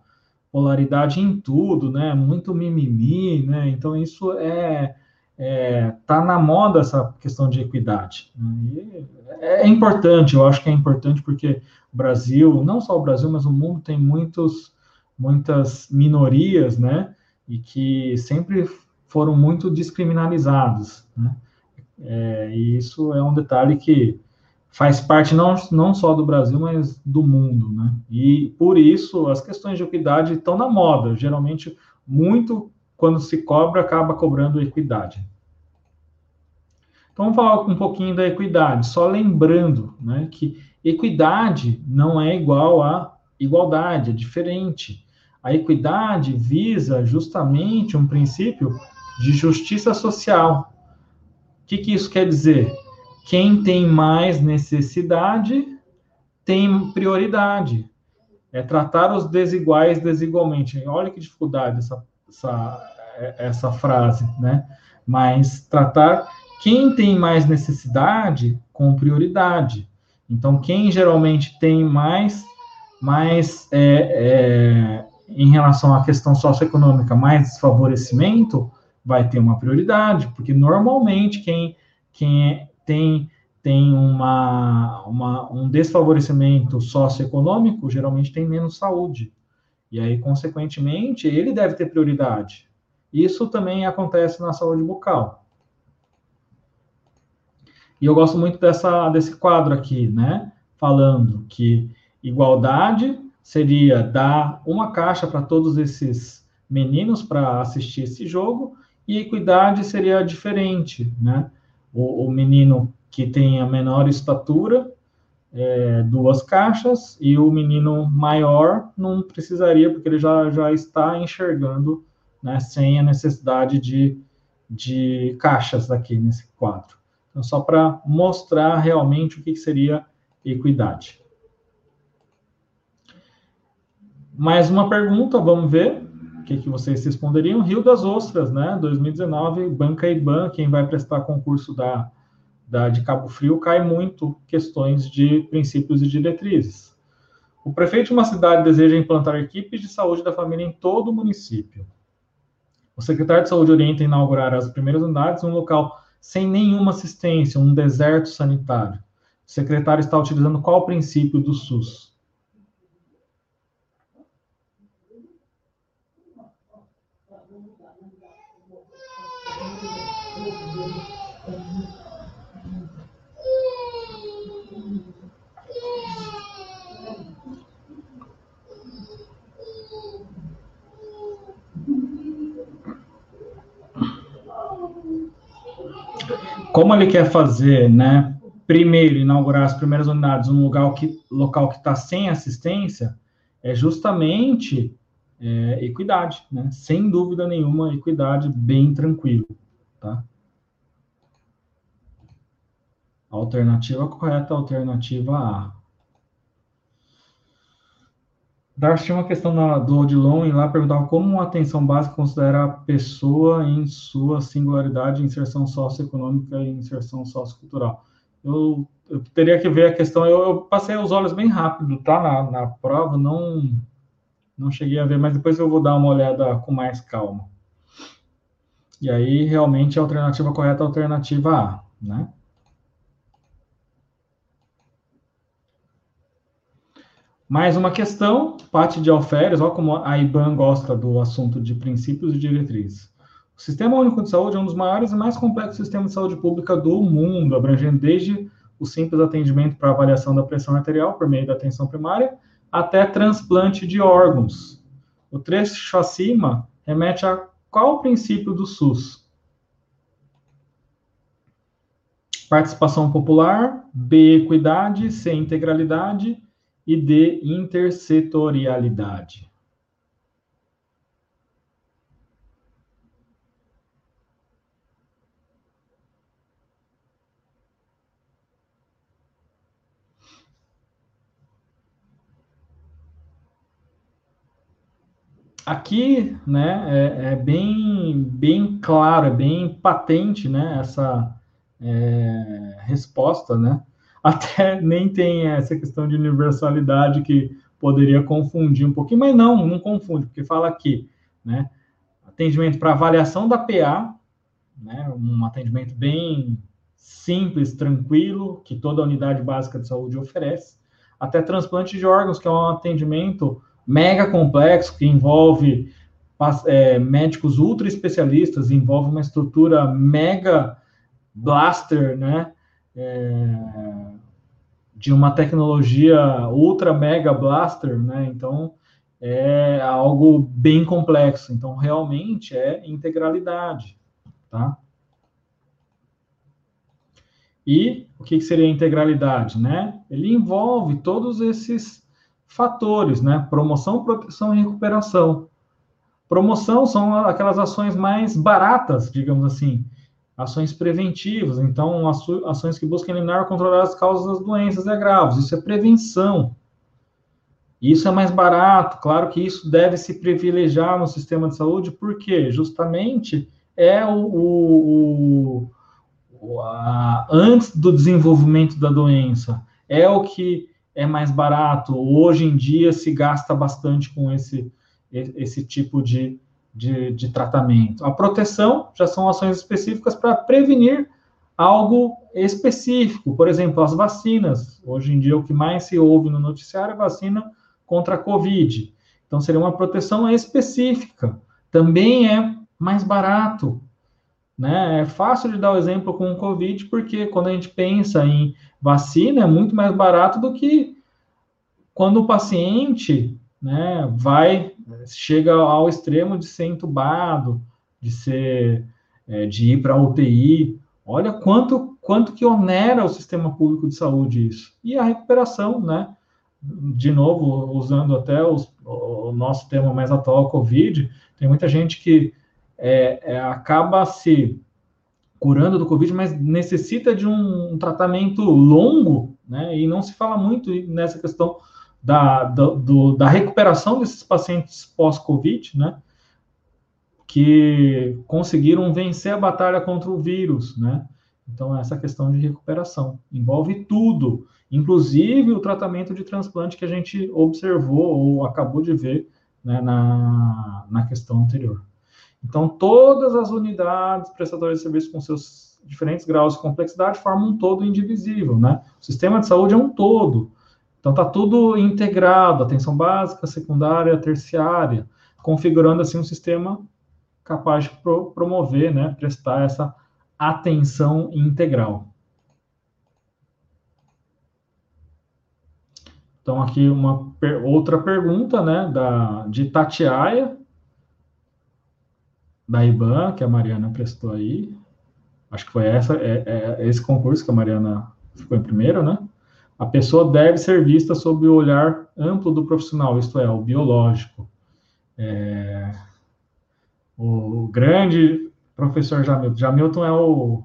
polaridade em tudo, né? Muito mimimi, né? Então isso é está é, na moda essa questão de equidade. Né? É, é, importante, eu acho que é importante porque o Brasil, não só o Brasil, mas o mundo tem muitos, muitas minorias, né? E que sempre foram muito descriminalizados. Né? É, e isso é um detalhe que faz parte não, não só do Brasil, mas do mundo. Né? E por isso as questões de equidade estão na moda. Geralmente, muito quando se cobra, acaba cobrando equidade. Então, vamos falar um pouquinho da equidade, só lembrando né, que equidade não é igual a igualdade, é diferente. A equidade visa justamente um princípio de justiça social. O que, que isso quer dizer? Quem tem mais necessidade tem prioridade. É tratar os desiguais desigualmente. Olha que dificuldade essa, essa, essa frase, né? Mas tratar quem tem mais necessidade com prioridade. Então, quem geralmente tem mais, mais é, é, em relação à questão socioeconômica, mais desfavorecimento, vai ter uma prioridade, porque normalmente quem, quem é, tem, tem uma, uma, um desfavorecimento socioeconômico geralmente tem menos saúde. E aí, consequentemente, ele deve ter prioridade. Isso também acontece na saúde bucal. E eu gosto muito dessa, desse quadro aqui, né? Falando que igualdade seria dar uma caixa para todos esses meninos para assistir esse jogo, e equidade seria diferente, né? O, o menino que tem a menor estatura, é, duas caixas, e o menino maior não precisaria, porque ele já, já está enxergando, né, sem a necessidade de, de caixas aqui nesse quadro. Então, só para mostrar realmente o que seria equidade. Mais uma pergunta, vamos ver que, que vocês responderiam. Rio das Ostras, né? 2019, Banca IBAN, quem vai prestar concurso da, da, de Cabo Frio, cai muito questões de princípios e diretrizes. O prefeito de uma cidade deseja implantar equipes de saúde da família em todo o município. O secretário de saúde orienta inaugurar as primeiras unidades em um local sem nenhuma assistência, um deserto sanitário. O secretário está utilizando qual princípio do SUS? Como ele quer fazer, né? Primeiro, inaugurar as primeiras unidades num lugar que local que está sem assistência, é justamente é, equidade, né? Sem dúvida nenhuma, equidade bem tranquilo, tá? Alternativa correta, alternativa A. Darcy tinha uma questão na, do Odilon e lá perguntava como uma atenção básica considera a pessoa em sua singularidade, inserção socioeconômica e inserção sociocultural. Eu, eu teria que ver a questão, eu, eu, passei os olhos bem rápido, tá? Na, na prova, não, não cheguei a ver, mas depois eu vou dar uma olhada com mais calma. E aí, realmente, a alternativa correta é a alternativa A, né? Mais uma questão, Pati de Alferes, olha como a IBAN gosta do assunto de princípios e diretrizes. O Sistema Único de Saúde é um dos maiores e mais complexos sistemas de saúde pública do mundo, abrangendo desde o simples atendimento para avaliação da pressão arterial por meio da atenção primária, até transplante de órgãos. O trecho acima remete a qual princípio do SUS? Participação popular, B, equidade, C, integralidade, e de intersetorialidade. Aqui, né, é, é, bem, bem claro, é bem patente, né, essa é, resposta, né, até nem tem essa questão de universalidade que poderia confundir um pouquinho, mas não, não confunde, porque fala aqui, né? Atendimento para avaliação da PA, né? Um atendimento bem simples, tranquilo, que toda unidade básica de saúde oferece, até transplante de órgãos, que é um atendimento mega complexo, que envolve é, médicos ultra especialistas, envolve uma estrutura mega blaster, né? É, de uma tecnologia ultra mega blaster, né? Então é algo bem complexo. Então realmente é integralidade, tá? E o que seria integralidade, né? Ele envolve todos esses fatores, né? Promoção, proteção e recuperação. Promoção são aquelas ações mais baratas, digamos assim, ações preventivas, então ações que buscam eliminar ou controlar as causas das doenças e agravos. Isso é prevenção. Isso é mais barato, claro que isso deve se privilegiar no sistema de saúde, porque justamente é o, o, o a, antes do desenvolvimento da doença, é o que é mais barato. Hoje em dia se gasta bastante com esse esse tipo de, de, de tratamento. A proteção já são ações específicas para prevenir algo específico, por exemplo, as vacinas. Hoje em dia, o que mais se ouve no noticiário é vacina contra a Covid. Então, seria uma proteção específica. Também é mais barato. Né? É fácil de dar o exemplo com o Covid, porque quando a gente pensa em vacina, é muito mais barato do que quando o paciente né, vai, chega ao extremo de ser entubado, de ser, é, de ir para a UTI. Olha quanto, quanto que onera o sistema público de saúde isso. E a recuperação, né? De novo, usando até os, o nosso tema mais atual, Covid, tem muita gente que é, é, acaba se curando do Covid, mas necessita de um, um tratamento longo, né? E não se fala muito nessa questão da, do, da recuperação desses pacientes pós-Covid, né? Que conseguiram vencer a batalha contra o vírus, né? Então, essa questão de recuperação envolve tudo, inclusive o tratamento de transplante que a gente observou ou acabou de ver né, na, na questão anterior. Então, todas as unidades prestadoras de serviço com seus diferentes graus de complexidade formam um todo indivisível, né? O sistema de saúde é um todo. Então está tudo integrado, atenção básica, secundária, terciária, configurando assim um sistema capaz de pro promover, né, prestar essa atenção integral. Então aqui uma outra pergunta, né, da de Tatiaia da IBAN, que a Mariana prestou aí. Acho que foi essa, é, é esse concurso que a Mariana ficou em primeiro, né? A pessoa deve ser vista sob o olhar amplo do profissional, isto é, o biológico. É, o grande professor Jamilton. Jamilton é o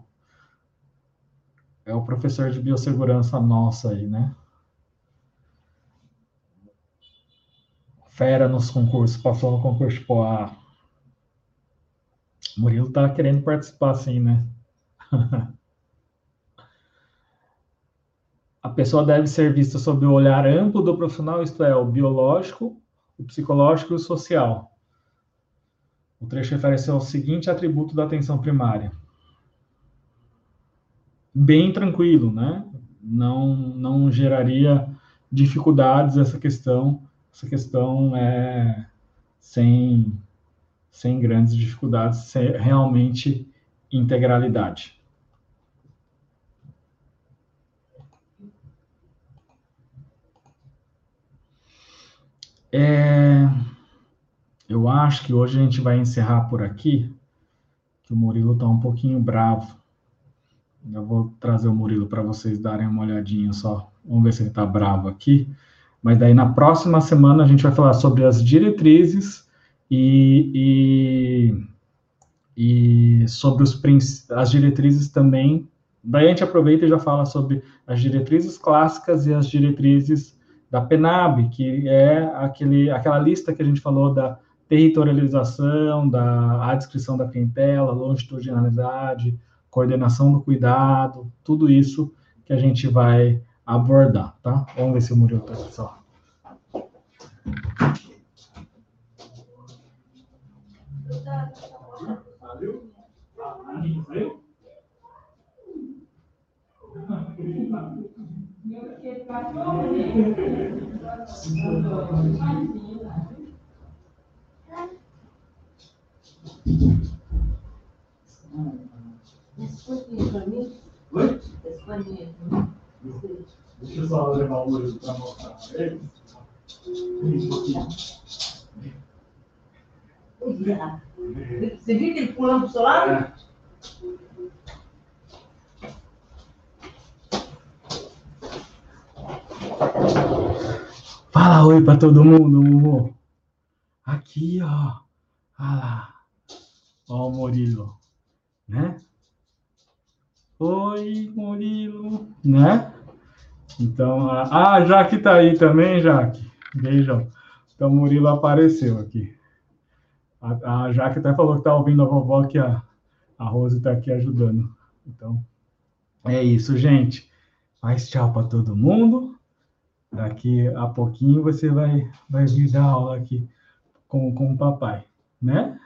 é o professor de biossegurança nossa aí, né? Fera nos concursos, passou no concurso tipo A. Murilo tá querendo participar, sim, né? a pessoa deve ser vista sob o olhar amplo do profissional, isto é, o biológico, o psicológico e o social. O trecho refere-se ao seguinte atributo da atenção primária. Bem tranquilo, né? Não, não geraria dificuldades essa questão. Essa questão é sem, sem grandes dificuldades, realmente integralidade. É, eu acho que hoje a gente vai encerrar por aqui, que o Murilo está um pouquinho bravo. Eu vou trazer o Murilo para vocês darem uma olhadinha só. Vamos ver se ele está bravo aqui. Mas daí na próxima semana a gente vai falar sobre as diretrizes e, e, e sobre os, as diretrizes também. Daí a gente aproveita e já fala sobre as diretrizes clássicas e as diretrizes da PENAB, que é aquele, aquela lista que a gente falou da territorialização, da a descrição da clientela, longitudinalidade, coordenação do cuidado, tudo isso que a gente vai abordar, tá? Vamos ver se o Murilo está aqui só. Valeu? Oi? Deixa eu só levar o olho para mostrar para ele. Você viu que ele pulando pro seu lado? É. Fala oi para todo mundo, Mumu. Aqui, ó. Olha lá. Ó o Murilo, né? Oi, Murilo, né? Então, a... ah, Jaque tá aí também, Jaque. Beijão. Então, Murilo apareceu aqui. A, a Jaque até falou que tá ouvindo a vovó que a, a Rose tá aqui ajudando. Então, é isso, gente. Faz tchau para todo mundo. Daqui a pouquinho você vai, vai vir dar aula aqui com, com o papai, né?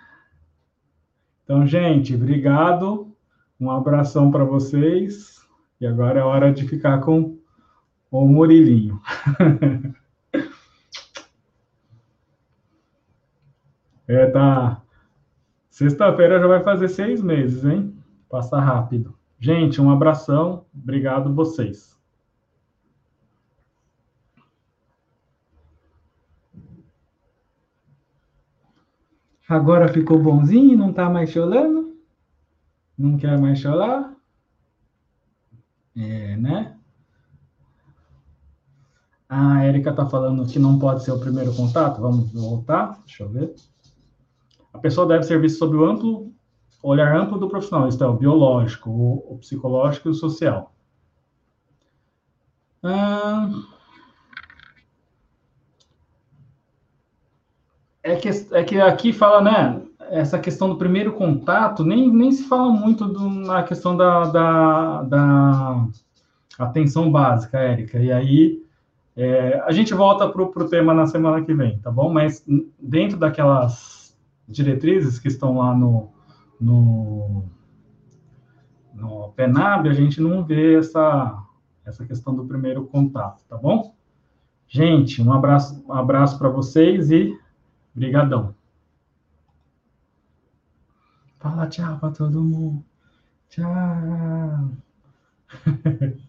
Então, gente, obrigado. Um abração para vocês. E agora é hora de ficar com o Murilinho. é, tá. Sexta-feira já vai fazer seis meses, hein? Passa rápido. Gente, um abração. Obrigado vocês. Agora ficou bonzinho, não tá mais chorando? Não quer mais chorar? É, né? A Erika tá falando que não pode ser o primeiro contato. Vamos voltar? Deixa eu ver. A pessoa deve ser vista sob o amplo olhar amplo do profissional, isto é, o biológico, o, o psicológico e o social. Ah, é, que, é que aqui fala, né? Essa questão do primeiro contato, nem, nem se fala muito do, na questão da, da, da atenção básica, Érica. E aí é, a gente volta para o tema na semana que vem, tá bom? Mas dentro daquelas diretrizes que estão lá no, no, no PENAB, a gente não vê essa, essa questão do primeiro contato, tá bom? Gente, um abraço, um abraço para vocês e brigadão. Fala tchau para todo mundo. Tchau.